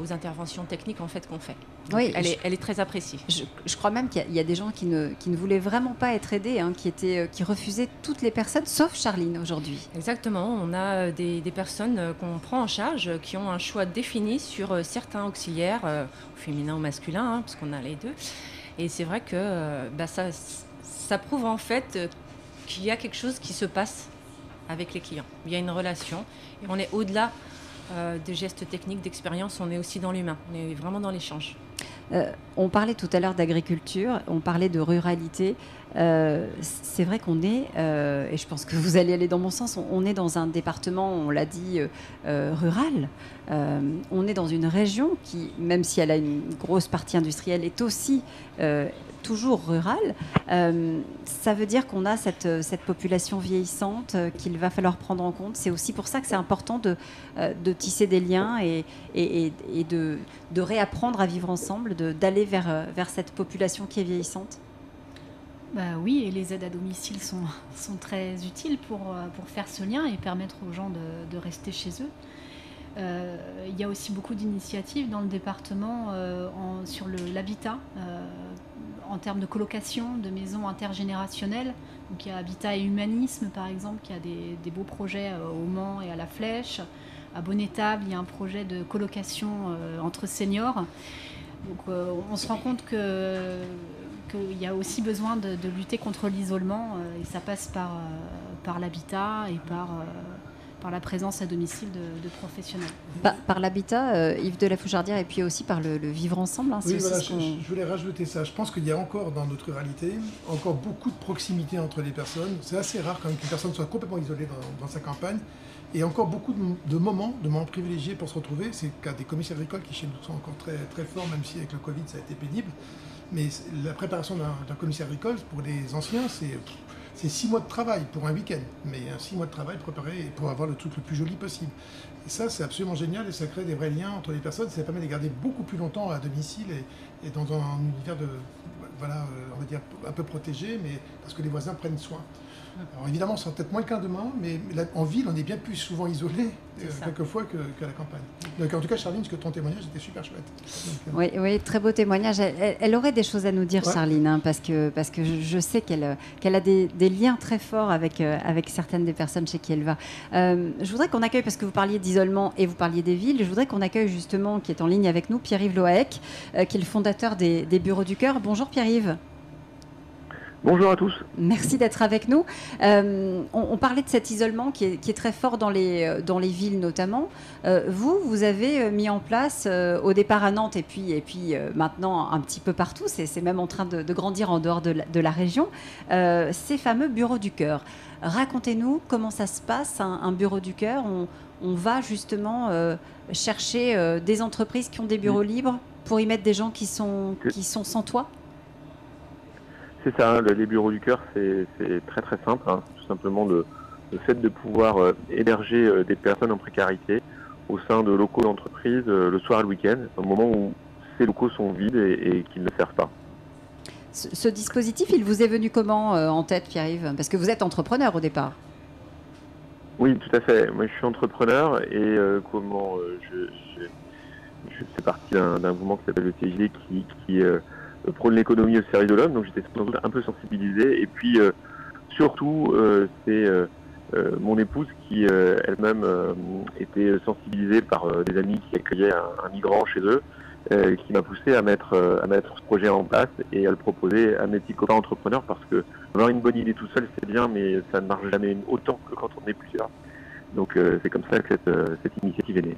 aux interventions techniques en fait qu'on fait. oui, elle, est, elle, est, très appréciée. Je, crois même qu'il y, a des gens qui ne, qui ne voulaient vraiment pas être aidés, hein, qui, étaient, qui refusaient toutes les personnes, sauf Charline aujourd'hui. Exactement, on a des, des personnes qu'on prend en charge qui ont un choix défini sur certains auxiliaires, féminin ou masculin, hein, parce qu'on a les deux. Et c'est vrai que bah, ça ça prouve en fait euh, qu'il y a quelque chose qui se passe avec les clients. Il y a une relation et on est au-delà euh, des gestes techniques, d'expérience, on est aussi dans l'humain, on est vraiment dans l'échange. Euh, on parlait tout à l'heure d'agriculture, on parlait de ruralité. Euh, c'est vrai qu'on est, euh, et je pense que vous allez aller dans mon sens, on, est dans un département, on l'a dit, rural. on est dans une région qui, même si elle a une grosse partie industrielle, est aussi toujours rurale. ça veut dire qu'on a cette, cette, population vieillissante qu'il va falloir prendre en compte. C'est aussi pour ça que c'est important de, de, tisser des liens et, de, réapprendre à vivre ensemble, d'aller vers, euh, cette population qui est vieillissante bah oui, et les aides à domicile sont, très utiles pour, euh, faire ce lien et permettre aux gens de, rester chez eux. Euh, il y a aussi beaucoup d'initiatives dans le département en, sur l'habitat, en termes de colocation, de maisons intergénérationnelles. Donc il y a Habitat et Humanisme, par exemple, qui a des, des beaux projets au Mans et à la Flèche. À Bonnetable, il y a un projet de colocation entre seniors. Donc euh, on se rend compte que qu'il y a aussi besoin de, lutter contre l'isolement euh, et ça passe par, euh, par l'habitat et par, par la présence à domicile de, professionnels. Par, l'habitat, Yves de la Fouchardière, et puis aussi par le, vivre ensemble. Hein, oui, voilà, je, je, voulais rajouter ça. Je pense qu'il y a encore dans notre ruralité encore beaucoup de proximité entre les personnes. C'est assez rare quand même qu'une personne soit complètement isolée dans, dans sa campagne. Et encore beaucoup de, moments, de moments privilégiés pour se retrouver. C'est le cas des commissaires agricoles qui chez nous sont encore très, très forts, même si avec le Covid ça a été pénible. Mais la préparation d'un commissaire agricole, pour les anciens, c'est c'est six mois de travail pour un week-end, mais six mois de travail préparé pour avoir le truc le plus joli possible. Et ça, c'est absolument génial et ça crée des vrais liens entre les personnes. Ça permet de garder beaucoup plus longtemps à domicile et, dans un univers de, voilà, euh, on va dire un peu protégé, mais parce que les voisins prennent soin. Alors évidemment, ça sera peut-être moins le cas demain, mais en ville, on est bien plus souvent isolé, euh, quelquefois, que, que, la campagne. Donc en tout cas, Charline, ce que ton témoignage était super chouette. Euh, oui, oui, très beau témoignage. Elle, aurait des choses à nous dire, Charline, hein, parce, que, parce que je, sais qu'elle qu'elle a des, liens très forts avec, euh, avec certaines des personnes chez qui elle va. je voudrais qu'on accueille, parce que vous parliez d'isolement et vous parliez des villes, je voudrais qu'on accueille justement, qui est en ligne avec nous, Pierre-Yves Loaec, qui est le fondateur des, des Bureaux du Cœur. Bonjour Pierre-Yves. Bonjour à tous. Merci d'être avec nous. Euh, on, parlait de cet isolement qui est, très fort dans les, euh, dans les villes notamment. Euh, vous, vous avez mis en place au départ à Nantes et puis, et puis maintenant un petit peu partout, c'est même en train de, grandir en dehors de la, région, ces fameux bureaux du cœur. Racontez-nous comment ça se passe, un, bureau du cœur. On, on, va justement chercher des entreprises qui ont des bureaux libres pour y mettre des gens qui sont, qui sont sans toit c'est ça, hein, les bureaux du cœur, c'est très très simple. Hein. tout simplement le, fait de pouvoir euh, héberger euh, des personnes en précarité au sein de locaux d'entreprise euh, le soir et le week-end, au moment où ces locaux sont vides et, qu'ils ne servent pas. Ce, dispositif, il vous est venu comment en tête, Pierre-Yves? Parce que vous êtes entrepreneur au départ. Oui, tout à fait. Moi, je suis entrepreneur et comment je, je, fais partie d'un mouvement qui s'appelle le TG qui, qui prône l'économie au service de l'homme, donc j'étais un peu sensibilisé. Et puis euh, surtout, euh, c'est euh, mon épouse qui elle-même était sensibilisée par des amis qui accueillaient un, migrant chez eux, qui m'a poussé à mettre à mettre ce projet en place et à le proposer à mes petits copains entrepreneurs parce que avoir une bonne idée tout seul c'est bien, mais ça ne marche jamais autant que quand on est plusieurs. Donc c'est comme ça que cette, cette initiative est née.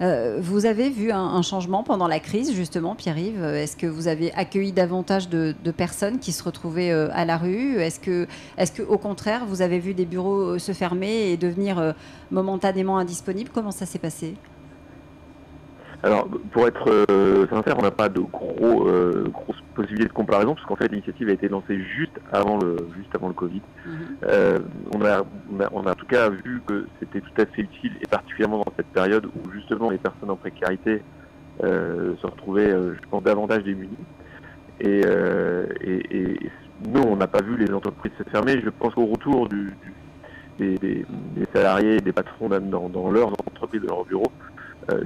Euh, vous avez vu un, changement pendant la crise, justement, Pierre-Yves? Est-ce que vous avez accueilli davantage de, personnes qui se retrouvaient euh, à la rue? Est-ce que, que, au contraire, vous avez vu des bureaux euh, se fermer et devenir momentanément indisponibles? Comment ça s'est passé? Alors, pour être euh, sincère, on n'a pas de gros, euh, grosses possibilités de comparaison, parce qu'en fait, l'initiative a été lancée juste avant le, juste avant le Covid. Mhm. Euh, on, a, on, a, en tout cas vu que c'était tout à fait utile, et particulièrement dans cette période où justement les personnes en précarité se retrouvaient, je pense, davantage démunies. Et, et, nous, on n'a pas vu les entreprises se fermer. Je pense qu'au retour du, des, des, des, salariés, des patrons dans, dans leurs entreprises, dans leurs bureaux, euh,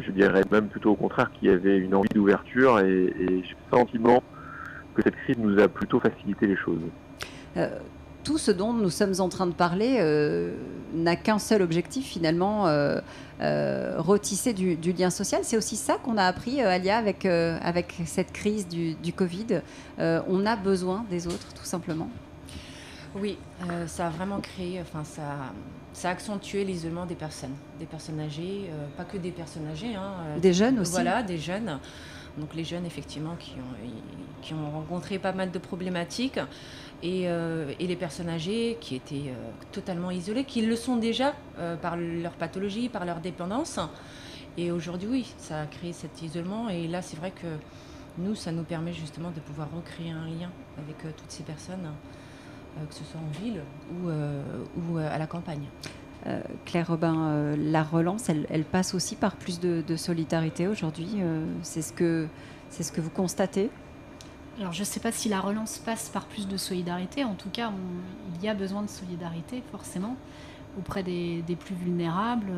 je dirais même plutôt au contraire qu'il y avait une envie d'ouverture et, j'ai le sentiment que cette crise nous a plutôt facilité les choses. Euh, tout ce dont nous sommes en train de parler euh, n'a qu'un seul objectif finalement, retisser du, lien social. C'est aussi ça qu'on a appris, Alia, avec, avec cette crise du, du Covid. on a besoin des autres, tout simplement. Oui, ça a vraiment créé, enfin ça ça a accentué l'isolement des personnes, des personnes âgées, euh, pas que des personnes âgées. Hein, euh, des jeunes aussi Voilà, des jeunes. Donc les jeunes, effectivement, qui ont, qui ont rencontré pas mal de problématiques. Et, euh, et les personnes âgées qui étaient totalement isolées, qui le sont déjà par leur pathologie, par leur dépendance. Et aujourd'hui, oui, ça a créé cet isolement. Et là, c'est vrai que nous, ça nous permet justement de pouvoir recréer un lien avec toutes ces personnes. Euh, que ce soit en ville ou, euh, ou euh, à la campagne. Claire Robin, la relance, elle, passe aussi par plus de, solidarité aujourd'hui. c'est ce que c'est ce que vous constatez? Alors je ne sais pas si la relance passe par plus de solidarité. En tout cas, il y a besoin de solidarité forcément auprès des, plus vulnérables.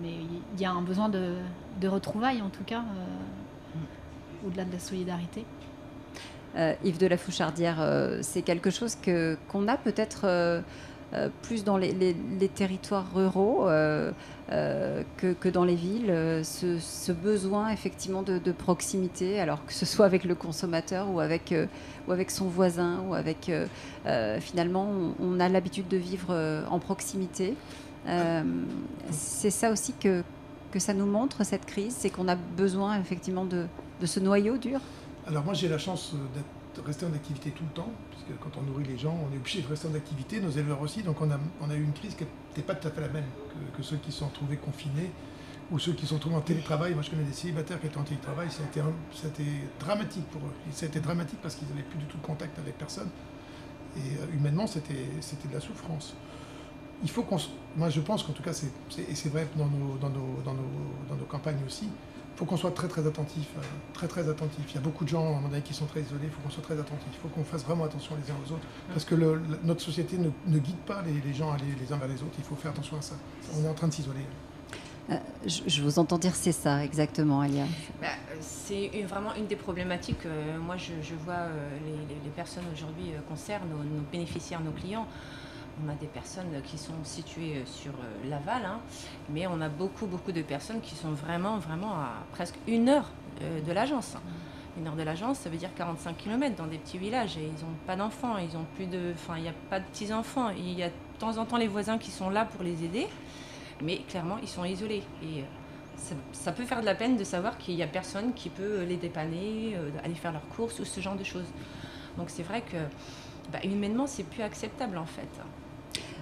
mais il y a un besoin de, de retrouvailles en tout cas, mm. au-delà de la solidarité. Euh, Yves de la Fouchardière, euh, c'est quelque chose que, qu'on a peut-être euh, plus dans les, territoires ruraux que, dans les villes, ce, besoin effectivement de, proximité, alors que ce soit avec le consommateur ou avec, ou avec son voisin, ou avec finalement on, a l'habitude de vivre en proximité. c'est ça aussi que, que ça nous montre, cette crise, c'est qu'on a besoin effectivement de, de ce noyau dur alors moi j'ai la chance d'être rester en activité tout le temps, puisque quand on nourrit les gens, on est obligé de rester en activité, nos éleveurs aussi. Donc on a, eu une crise qui n'était pas tout à fait la même que, ceux qui se sont retrouvés confinés ou ceux qui sont retrouvés en télétravail. Moi, je connais des célibataires qui étaient en télétravail. Été dramatique pour eux. été dramatique parce qu'ils n'avaient plus du tout de contact avec personne. Et euh, humainement, c'était de la souffrance. Il faut qu'on. Moi, je pense qu'en tout cas, et c'est vrai dans nos, dans, nos, dans, nos, dans nos campagnes aussi, faut qu'on soit très très attentif, euh, très très attentif. Il y a beaucoup de gens à mon avis qui sont très isolés, il faut qu'on soit très attentif, il faut qu'on fasse vraiment attention les uns aux autres, parce que notre société ne, guide pas les, gens à aller les uns vers les autres, il faut faire attention à ça. On est en train de s'isoler. Euh, je, vous entends dire c'est ça exactement, Alia. Bah, c'est vraiment une des problématiques. moi, je, vois les, personnes aujourd'hui concernent, nos bénéficiaires, nos clients on a des personnes qui sont situées euh, sur euh, Laval, hein, mais on a beaucoup, beaucoup de personnes qui sont vraiment, vraiment à presque une heure euh, de l'agence. Une heure de l'agence, ça veut dire 45 km dans des petits villages et ils n'ont pas d'enfants, ils ont plus de, enfin, il n'y a pas de petits enfants. Il y a de temps en temps les voisins qui sont là pour les aider, mais clairement ils sont isolés et ça, peut faire de la peine de savoir qu'il n'y a personne qui peut les dépanner, aller faire leurs courses ou ce genre de choses. Donc c'est vrai que bah, humainement c'est plus acceptable en fait.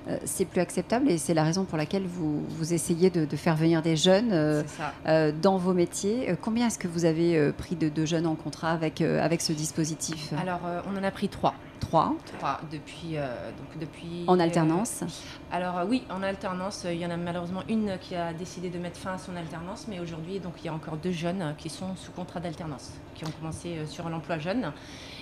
Euh, c'est plus acceptable et c'est la raison pour laquelle vous, vous essayez de, faire venir des jeunes euh, euh, dans vos métiers. Combien est-ce que vous avez pris de, jeunes en contrat avec, avec ce dispositif? Alors, on en a pris trois. Trois. Trois, depuis... donc depuis en alternance. Alors oui, en alternance. Il y en a malheureusement une qui a décidé de mettre fin à son alternance, mais aujourd'hui, donc il y a encore deux jeunes qui sont sous contrat d'alternance, qui ont commencé sur l'emploi jeune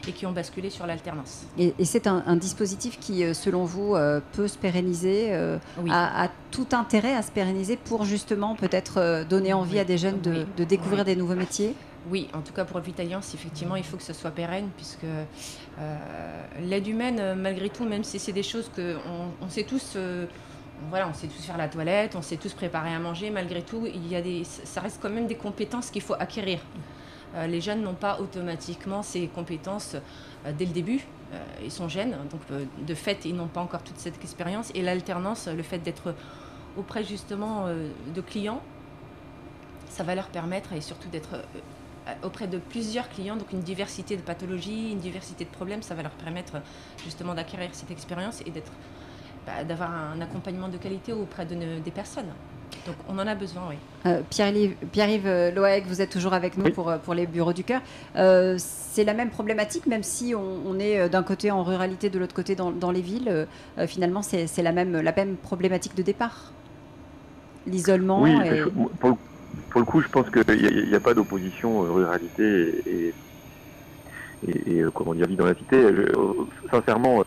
et qui ont basculé sur l'alternance. Et, c'est un, dispositif qui, selon vous, peut se pérenniser, euh, a, tout intérêt à se pérenniser pour justement peut-être euh, donner envie à des jeunes de, découvrir des nouveaux métiers? Oui, en tout cas pour Alliance, effectivement, il faut que ce soit pérenne, puisque euh, l'aide humaine, malgré tout, même si c'est des choses que on, sait tous, voilà, on sait tous faire la toilette, on sait tous préparer à manger, malgré tout, il y a des, ça reste quand même des compétences qu'il faut acquérir. les jeunes n'ont pas automatiquement ces compétences dès le début. Euh, ils sont jeunes, donc euh, de fait, ils n'ont pas encore toute cette expérience. Et l'alternance, le fait d'être auprès justement euh, de clients, ça va leur permettre, et surtout d'être auprès de plusieurs clients, donc une diversité de pathologies, une diversité de problèmes, ça va leur permettre justement d'acquérir cette expérience et d'être, bah, d'avoir un accompagnement de qualité auprès de, des personnes. Donc on en a besoin, oui. Euh, Pierre-Yves euh, Loec, vous êtes toujours avec nous pour, euh, pour les bureaux du cœur. c'est la même problématique, même si on, est d'un côté en ruralité, de l'autre côté dans, dans les villes. finalement, c'est la même, la même problématique de départ. L'isolement. Oui, pour, le, coup, je pense qu'il n'y a, pas d'opposition ruralité et, et, comment dire, vie dans la cité. sincèrement,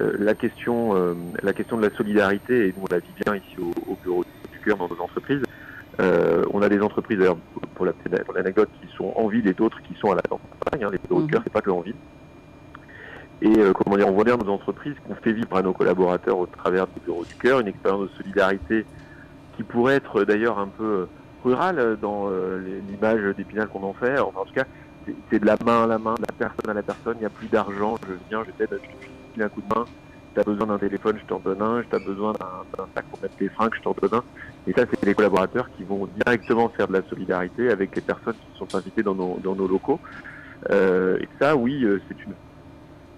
la, question, la question de la solidarité, et nous on la vit bien ici au, au bureau dans nos entreprises. Euh, on a des entreprises, d'ailleurs, pour l'anecdote, qui sont en ville et d'autres qui sont à la campagne. Hein, les bureaux de cœur, c'est pas que en ville. Et euh, comment dire, on voit bien nos entreprises qu'on fait vivre à nos collaborateurs au travers des bureaux du cœur, une expérience de solidarité qui pourrait être d'ailleurs un peu rurale dans euh, l'image d'Épinal qu'on en fait. en tout cas, c'est de la main à la main, de la personne à la personne. Il n'y a plus d'argent. Je viens, je t'aide, je te un coup de main. Tu as besoin d'un téléphone, je t'en donne un. Tu as besoin d'un sac pour mettre tes fringues, je t'en donne un. Et ça, c'est les collaborateurs qui vont directement faire de la solidarité avec les personnes qui sont invitées dans nos, locaux. Euh, et ça, oui, euh, c'est une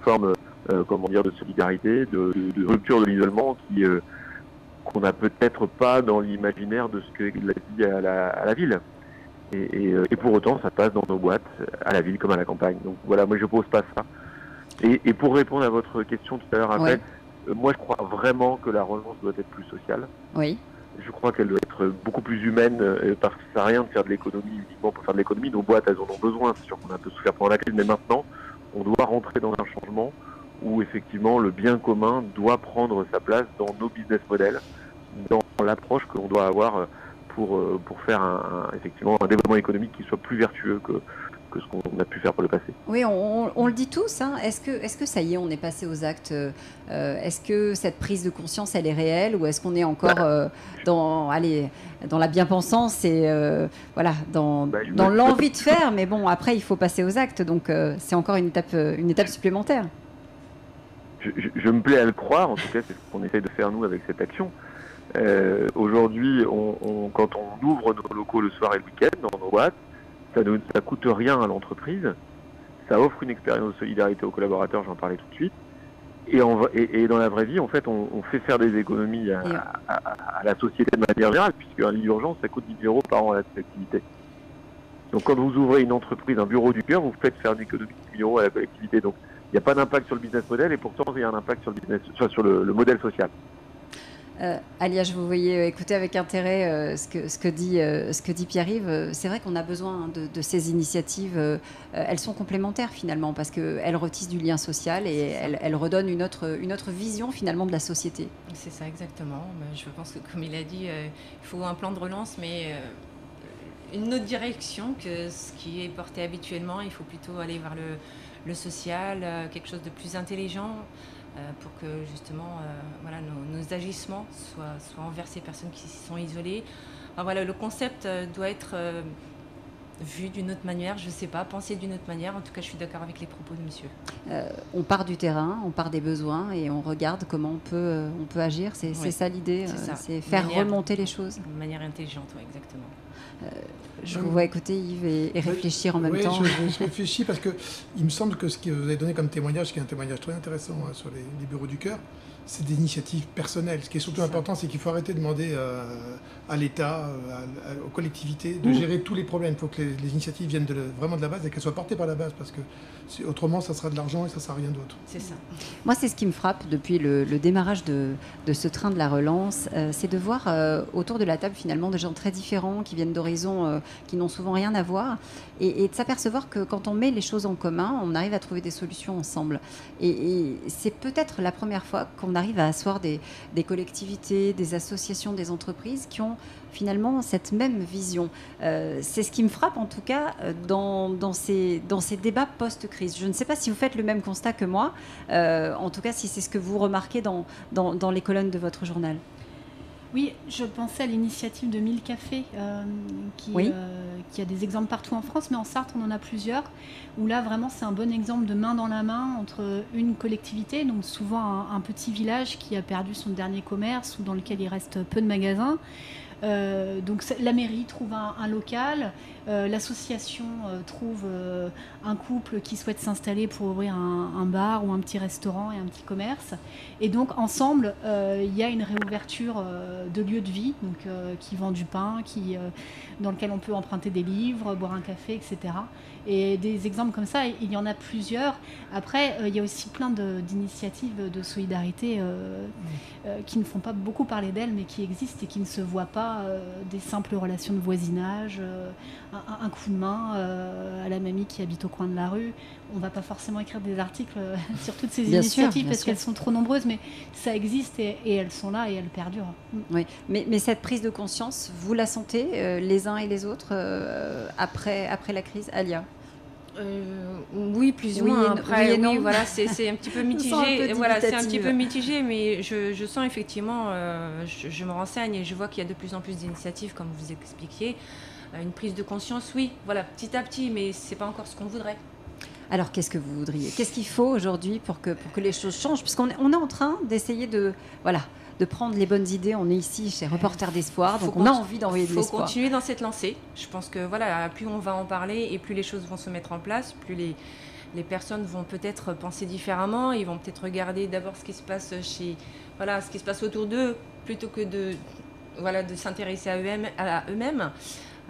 forme, euh, comment dire, de solidarité, de, rupture de l'isolement qui euh, qu'on n'a peut-être pas dans l'imaginaire de ce que la vie à la, à la ville. Et, et, euh, et, pour autant, ça passe dans nos boîtes, à la ville comme à la campagne. Donc voilà, moi je pose pas ça. Et, et pour répondre à votre question tout à l'heure après, moi je crois vraiment que la relance doit être plus sociale. Oui je crois qu'elle doit être beaucoup plus humaine euh, parce que ça sert à rien de faire de l'économie uniquement pour faire de l'économie. Nos boîtes, elles en ont besoin. C'est sûr qu'on a un peu souffert pendant la crise, mais maintenant, on doit rentrer dans un changement où effectivement le bien commun doit prendre sa place dans nos business models, dans l'approche que l'on doit avoir euh, pour, euh, pour faire un, effectivement un développement économique qui soit plus vertueux que, ce qu'on a pu faire pour le passé. Oui, on, le dit tous. Hein. Est-ce que, est que ça y est, on est passé aux actes euh, Est-ce que cette prise de conscience, elle est réelle ou est-ce qu'on est encore bah, euh, dans, allez, dans la bien-pensance et euh, voilà, dans, bah, dans l'envie de faire Mais bon, après, il faut passer aux actes, donc c'est encore une étape, une étape supplémentaire. Je, me plais à le croire, en tout cas, c'est ce qu'on essaie de faire nous avec cette action. Aujourd'hui, on, quand on ouvre nos locaux le soir et le week-end dans nos boîtes, ça ne coûte rien à l'entreprise. ça offre une expérience de solidarité aux collaborateurs, j'en parlais tout de suite. Et, et, dans la vraie vie, en fait, on, fait faire des économies à, la société de manière générale, puisque un lit d'urgence, ça coûte 10 000 euros par an à la collectivité. Donc quand vous ouvrez une entreprise, un bureau du cœur, vous faites faire une économie de 10 000 euros à la collectivité. Donc n'y a pas d'impact sur le business model, et pourtant il y a un impact sur le, business, sur le modèle social. Euh, Alia, je vous voyais euh, écouter avec intérêt euh, ce, que, ce, que dit, ce que dit Pierre-Yves. C'est vrai qu'on a besoin de, ces initiatives. elles sont complémentaires finalement parce qu'elles retissent du lien social et elles, redonnent une autre, une autre vision finalement de la société. C'est ça exactement. Ben, je pense que comme il a dit, il faut un plan de relance, mais une autre direction que ce qui est porté habituellement. Il faut plutôt aller vers le, le social, quelque chose de plus intelligent. Euh, pour que justement euh, voilà, nos, agissements soient, soient, envers ces personnes qui sont isolées. voilà, le concept euh, doit être vu d'une autre manière, je ne sais pas, pensé d'une autre manière. En tout cas, je suis d'accord avec les propos de monsieur. on part du terrain, on part des besoins et on regarde comment on peut, on peut agir. C'est ça l'idée, c'est faire remonter les choses. De manière intelligente, oui, exactement. Je vous vois écouter Yves et, réfléchir en même temps. Je, je, [laughs] réfléchis parce que il me semble que ce que vous avez donné comme témoignage, qui est un témoignage très intéressant hein, sur les, les, bureaux du cœur, c'est des initiatives personnelles. Ce qui est surtout important, c'est qu'il faut arrêter de demander euh, à l'État, euh, aux collectivités, de mmh. gérer tous les problèmes. Il faut que les, initiatives viennent vraiment de la base et qu'elles soient portées par la base, parce que autrement, ça sera de l'argent et ça ne sera rien d'autre. C'est ça. Moi, c'est ce qui me frappe depuis le, démarrage de, ce train de la relance, euh, c'est de voir autour de la table finalement des gens très différents qui viennent d'horizons qui n'ont souvent rien à voir, et, de s'apercevoir que quand on met les choses en commun, on arrive à trouver des solutions ensemble. et c'est peut-être la première fois qu'on arrive à asseoir des, collectivités, des associations, des entreprises qui ont finalement cette même vision. Euh, c'est ce qui me frappe en tout cas euh, dans, dans, ces, dans ces débats post-crise. Je ne sais pas si vous faites le même constat que moi, euh, en tout cas si c'est ce que vous remarquez dans, dans, dans les colonnes de votre journal. Oui, je pensais à l'initiative de 1000 cafés, euh, qui, euh, qui, a des exemples partout en France, mais en Sarthe, on en a plusieurs, où là, vraiment, c'est un bon exemple de main dans la main entre une collectivité, donc souvent un, petit village qui a perdu son dernier commerce ou dans lequel il reste peu de magasins. Euh, donc la mairie trouve un local, euh, l'association euh, trouve euh, un couple qui souhaite s'installer pour ouvrir un, bar ou un petit restaurant et un petit commerce. Et donc ensemble, il y a une réouverture de lieux de vie, donc, qui vend du pain, qui, dans lequel on peut emprunter des livres, boire un café, etc. Et des exemples comme ça, il y en a plusieurs. Après, il y a aussi plein d'initiatives de, solidarité qui ne font pas beaucoup parler d'elles, mais qui existent et qui ne se voient pas des simples relations de voisinage, un, coup de main euh, à la mamie qui habite au coin de la rue. On va pas forcément écrire des articles euh, [laughs] sur toutes ces initiatives parce qu'elles sont trop nombreuses, mais ça existe et, elles sont là et elles perdurent. Mm. Oui, mais, mais, cette prise de conscience, vous la sentez euh, les uns et les autres après, après la crise Alia? Oui, plus ou moins. Après, oui, [laughs] voilà, c'est un petit peu mitigé. voilà, c'est un petit peu mitigé, mais je, je sens effectivement, je, je, me renseigne et je vois qu'il y a de plus en plus d'initiatives, comme vous expliquiez. Euh, une prise de conscience, oui, voilà, petit à petit, mais c'est pas encore ce qu'on voudrait. Alors, qu'est-ce que vous voudriez? Qu'est-ce qu'il faut aujourd'hui pour que, pour que les choses changent? Puisqu'on est, on est en train d'essayer de, voilà, de prendre les bonnes idées. On est ici chez Reporter d'Espoir, donc on a envie d'envoyer de l'espoir. Il faut continuer dans cette lancée. Je pense que voilà, plus on va en parler et plus les choses vont se mettre en place, plus les, les personnes vont peut-être penser différemment. Ils vont peut-être regarder d'abord ce qui se passe chez, voilà, ce qui se passe autour d'eux, plutôt que de, voilà, de s'intéresser à eux-mêmes. À eux-mêmes.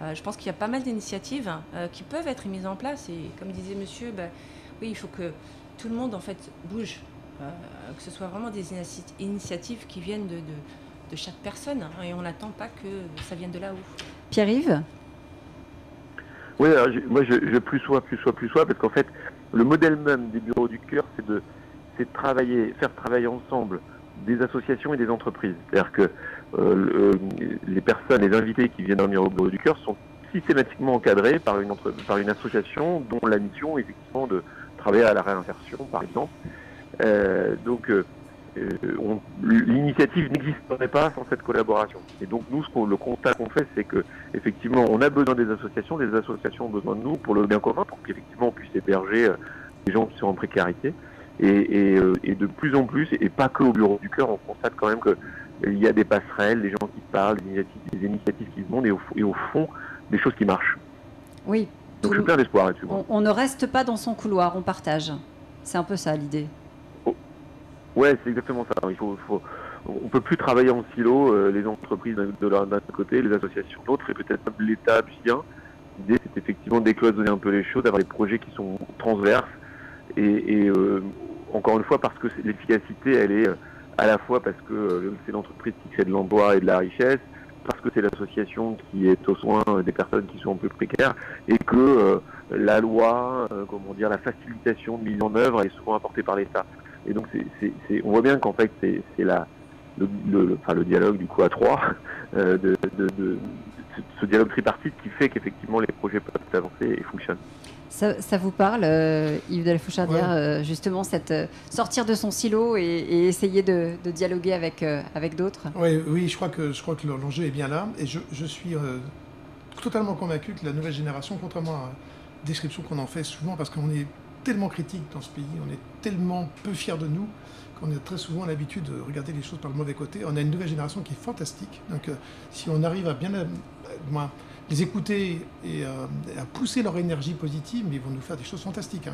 Euh, je pense qu'il y a pas mal d'initiatives euh, qui peuvent être mises en place. Et comme disait monsieur, bah, oui, il faut que tout le monde en fait bouge, euh, que ce soit vraiment des initiatives qui viennent de, de, chaque personne. Hein, et on n'attend pas que ça vienne de là-haut. Pierre-Yves? Oui, moi je, je, plus sois, plus sois, plus sois, parce qu'en fait, le modèle même des bureaux du cœur, c'est de, de travailler, faire travailler ensemble des associations et des entreprises. C'est-à-dire que euh, les personnes, les invités qui viennent dormir au bureau du cœur sont systématiquement encadrés par une, par une association dont la mission est effectivement de travailler à la réinsertion, par exemple. Euh, donc, euh, l'initiative n'existerait pas sans cette collaboration. Et donc, nous, ce le constat qu'on fait, c'est que effectivement, on a besoin des associations, les associations ont besoin de nous pour le bien commun, pour qu'effectivement on puisse héberger les gens qui sont en précarité. Et, et, de plus en plus, et pas que au bureau du cœur, on constate quand même que il y a des passerelles, des gens qui parlent, des initiatives, des initiatives qui se montent et au, et au fond, des choses qui marchent. Oui, Donc je suis plein d'espoir là-dessus. On, on, ne reste pas dans son couloir, on partage. C'est un peu ça l'idée. Oh. Ouais, c'est exactement ça. Il faut, faut, on peut plus travailler en silo, euh, les entreprises d'un côté, les associations de l'autre, et peut-être même l'État bien. L'idée, c'est effectivement décloisonner un peu les choses, d'avoir des projets qui sont transverses, et, et euh, encore une fois, parce que l'efficacité, elle est euh, à la fois parce que euh, c'est l'entreprise qui crée de l'emploi et de la richesse, parce que c'est l'association qui est au soin des personnes qui sont un peu précaires, et que euh, la loi, euh, comment dire, la facilitation de mise en œuvre est souvent apportée par l'État. Et donc, c'est, on voit bien qu'en fait, c'est, c'est la, le, le, enfin, le dialogue du coup à trois, [laughs] euh, de, de, de, ce dialogue tripartite qui fait qu'effectivement les projets peuvent avancer et fonctionnent. Ça, ça, vous parle, euh, Yves de la Fouchardière, ouais. euh, justement, cette, euh, sortir de son silo et, et essayer de, de, dialoguer avec, avec d'autres? Oui, oui, je crois que, je crois que l'enjeu est bien là. Et je, je suis totalement convaincu que la nouvelle génération, contrairement à la description qu'on en fait souvent, parce qu'on est tellement critique dans ce pays, on est tellement peu fiers de nous, qu'on a très souvent l'habitude de regarder les choses par le mauvais côté. On a une nouvelle génération qui est fantastique. Donc, si on arrive à bien les écouter et euh, à pousser leur énergie positive, mais ils vont nous faire des choses fantastiques. Hein.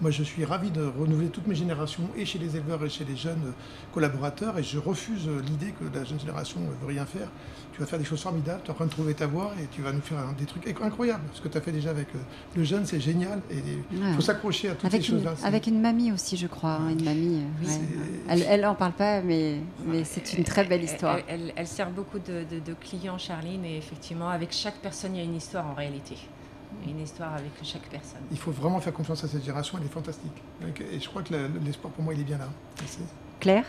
Moi, je suis ravi de renouveler toutes mes générations, et chez les éleveurs et chez les jeunes collaborateurs, et je refuse l'idée que la jeune génération ne veut rien faire. Tu vas faire des choses formidables, tu es en train de trouver ta voie, et tu vas nous faire des trucs incroyables. Ce que tu as fait déjà avec le jeune, c'est génial, et il ouais. faut s'accrocher à toutes avec ces choses-là. Avec une mamie aussi, je crois, hein, une mamie. Ouais. Elle, elle en parle pas, mais, mais c'est une très belle histoire. Elle, elle, elle sert beaucoup de, de, de, clients, Charline, et effectivement, avec chaque personne, il y a une histoire en réalité. Une histoire avec chaque personne. Il faut vraiment faire confiance à cette génération, elle est fantastique. Et je crois que l'espoir pour moi, il est bien là. Claire?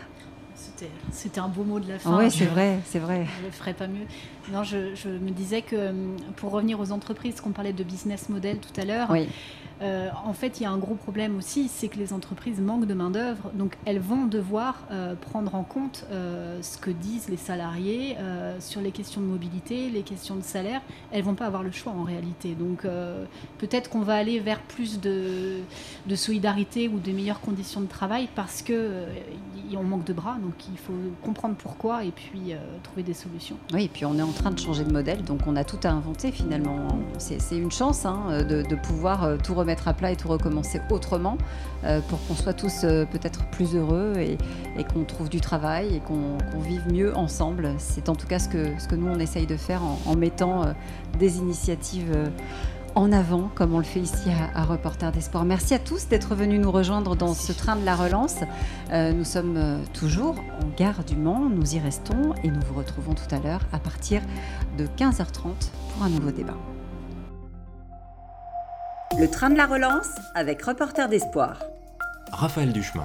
C'était un beau mot de la fin. Oui, c'est vrai, c'est vrai. Je ne ferais pas mieux. Non, je, je, me disais que pour revenir aux entreprises, qu'on parlait de business model tout à l'heure, oui. Euh, en fait, il y a un gros problème aussi, c'est que les entreprises manquent de main-d'œuvre. Donc, elles vont devoir euh, prendre en compte euh, ce que disent les salariés sur les questions de mobilité, les questions de salaire. Elles vont pas avoir le choix en réalité. Donc, peut-être qu'on va aller vers plus de, solidarité ou de meilleures conditions de travail parce que euh, on manque de bras. Donc, il faut comprendre pourquoi et puis trouver des solutions. Oui, et puis on est en train de changer de modèle, donc on a tout à inventer finalement. C'est une chance hein, de, de, pouvoir tout remettre à plat et tout recommencer autrement euh, pour qu'on soit tous euh, peut-être plus heureux et, et qu'on trouve du travail et qu'on qu vive mieux ensemble. C'est en tout cas ce que, ce que nous on essaye de faire en, en mettant euh, des initiatives en avant, comme on le fait ici à, à Reporter d'Espoir. Merci à tous d'être venus nous rejoindre dans ce train de la relance. Euh, nous sommes toujours en gare du Mans, nous y restons et nous vous retrouvons tout à l'heure à partir de 15h30 pour un nouveau débat. Le train de la relance avec Reporter d'Espoir. Raphaël Duchemin.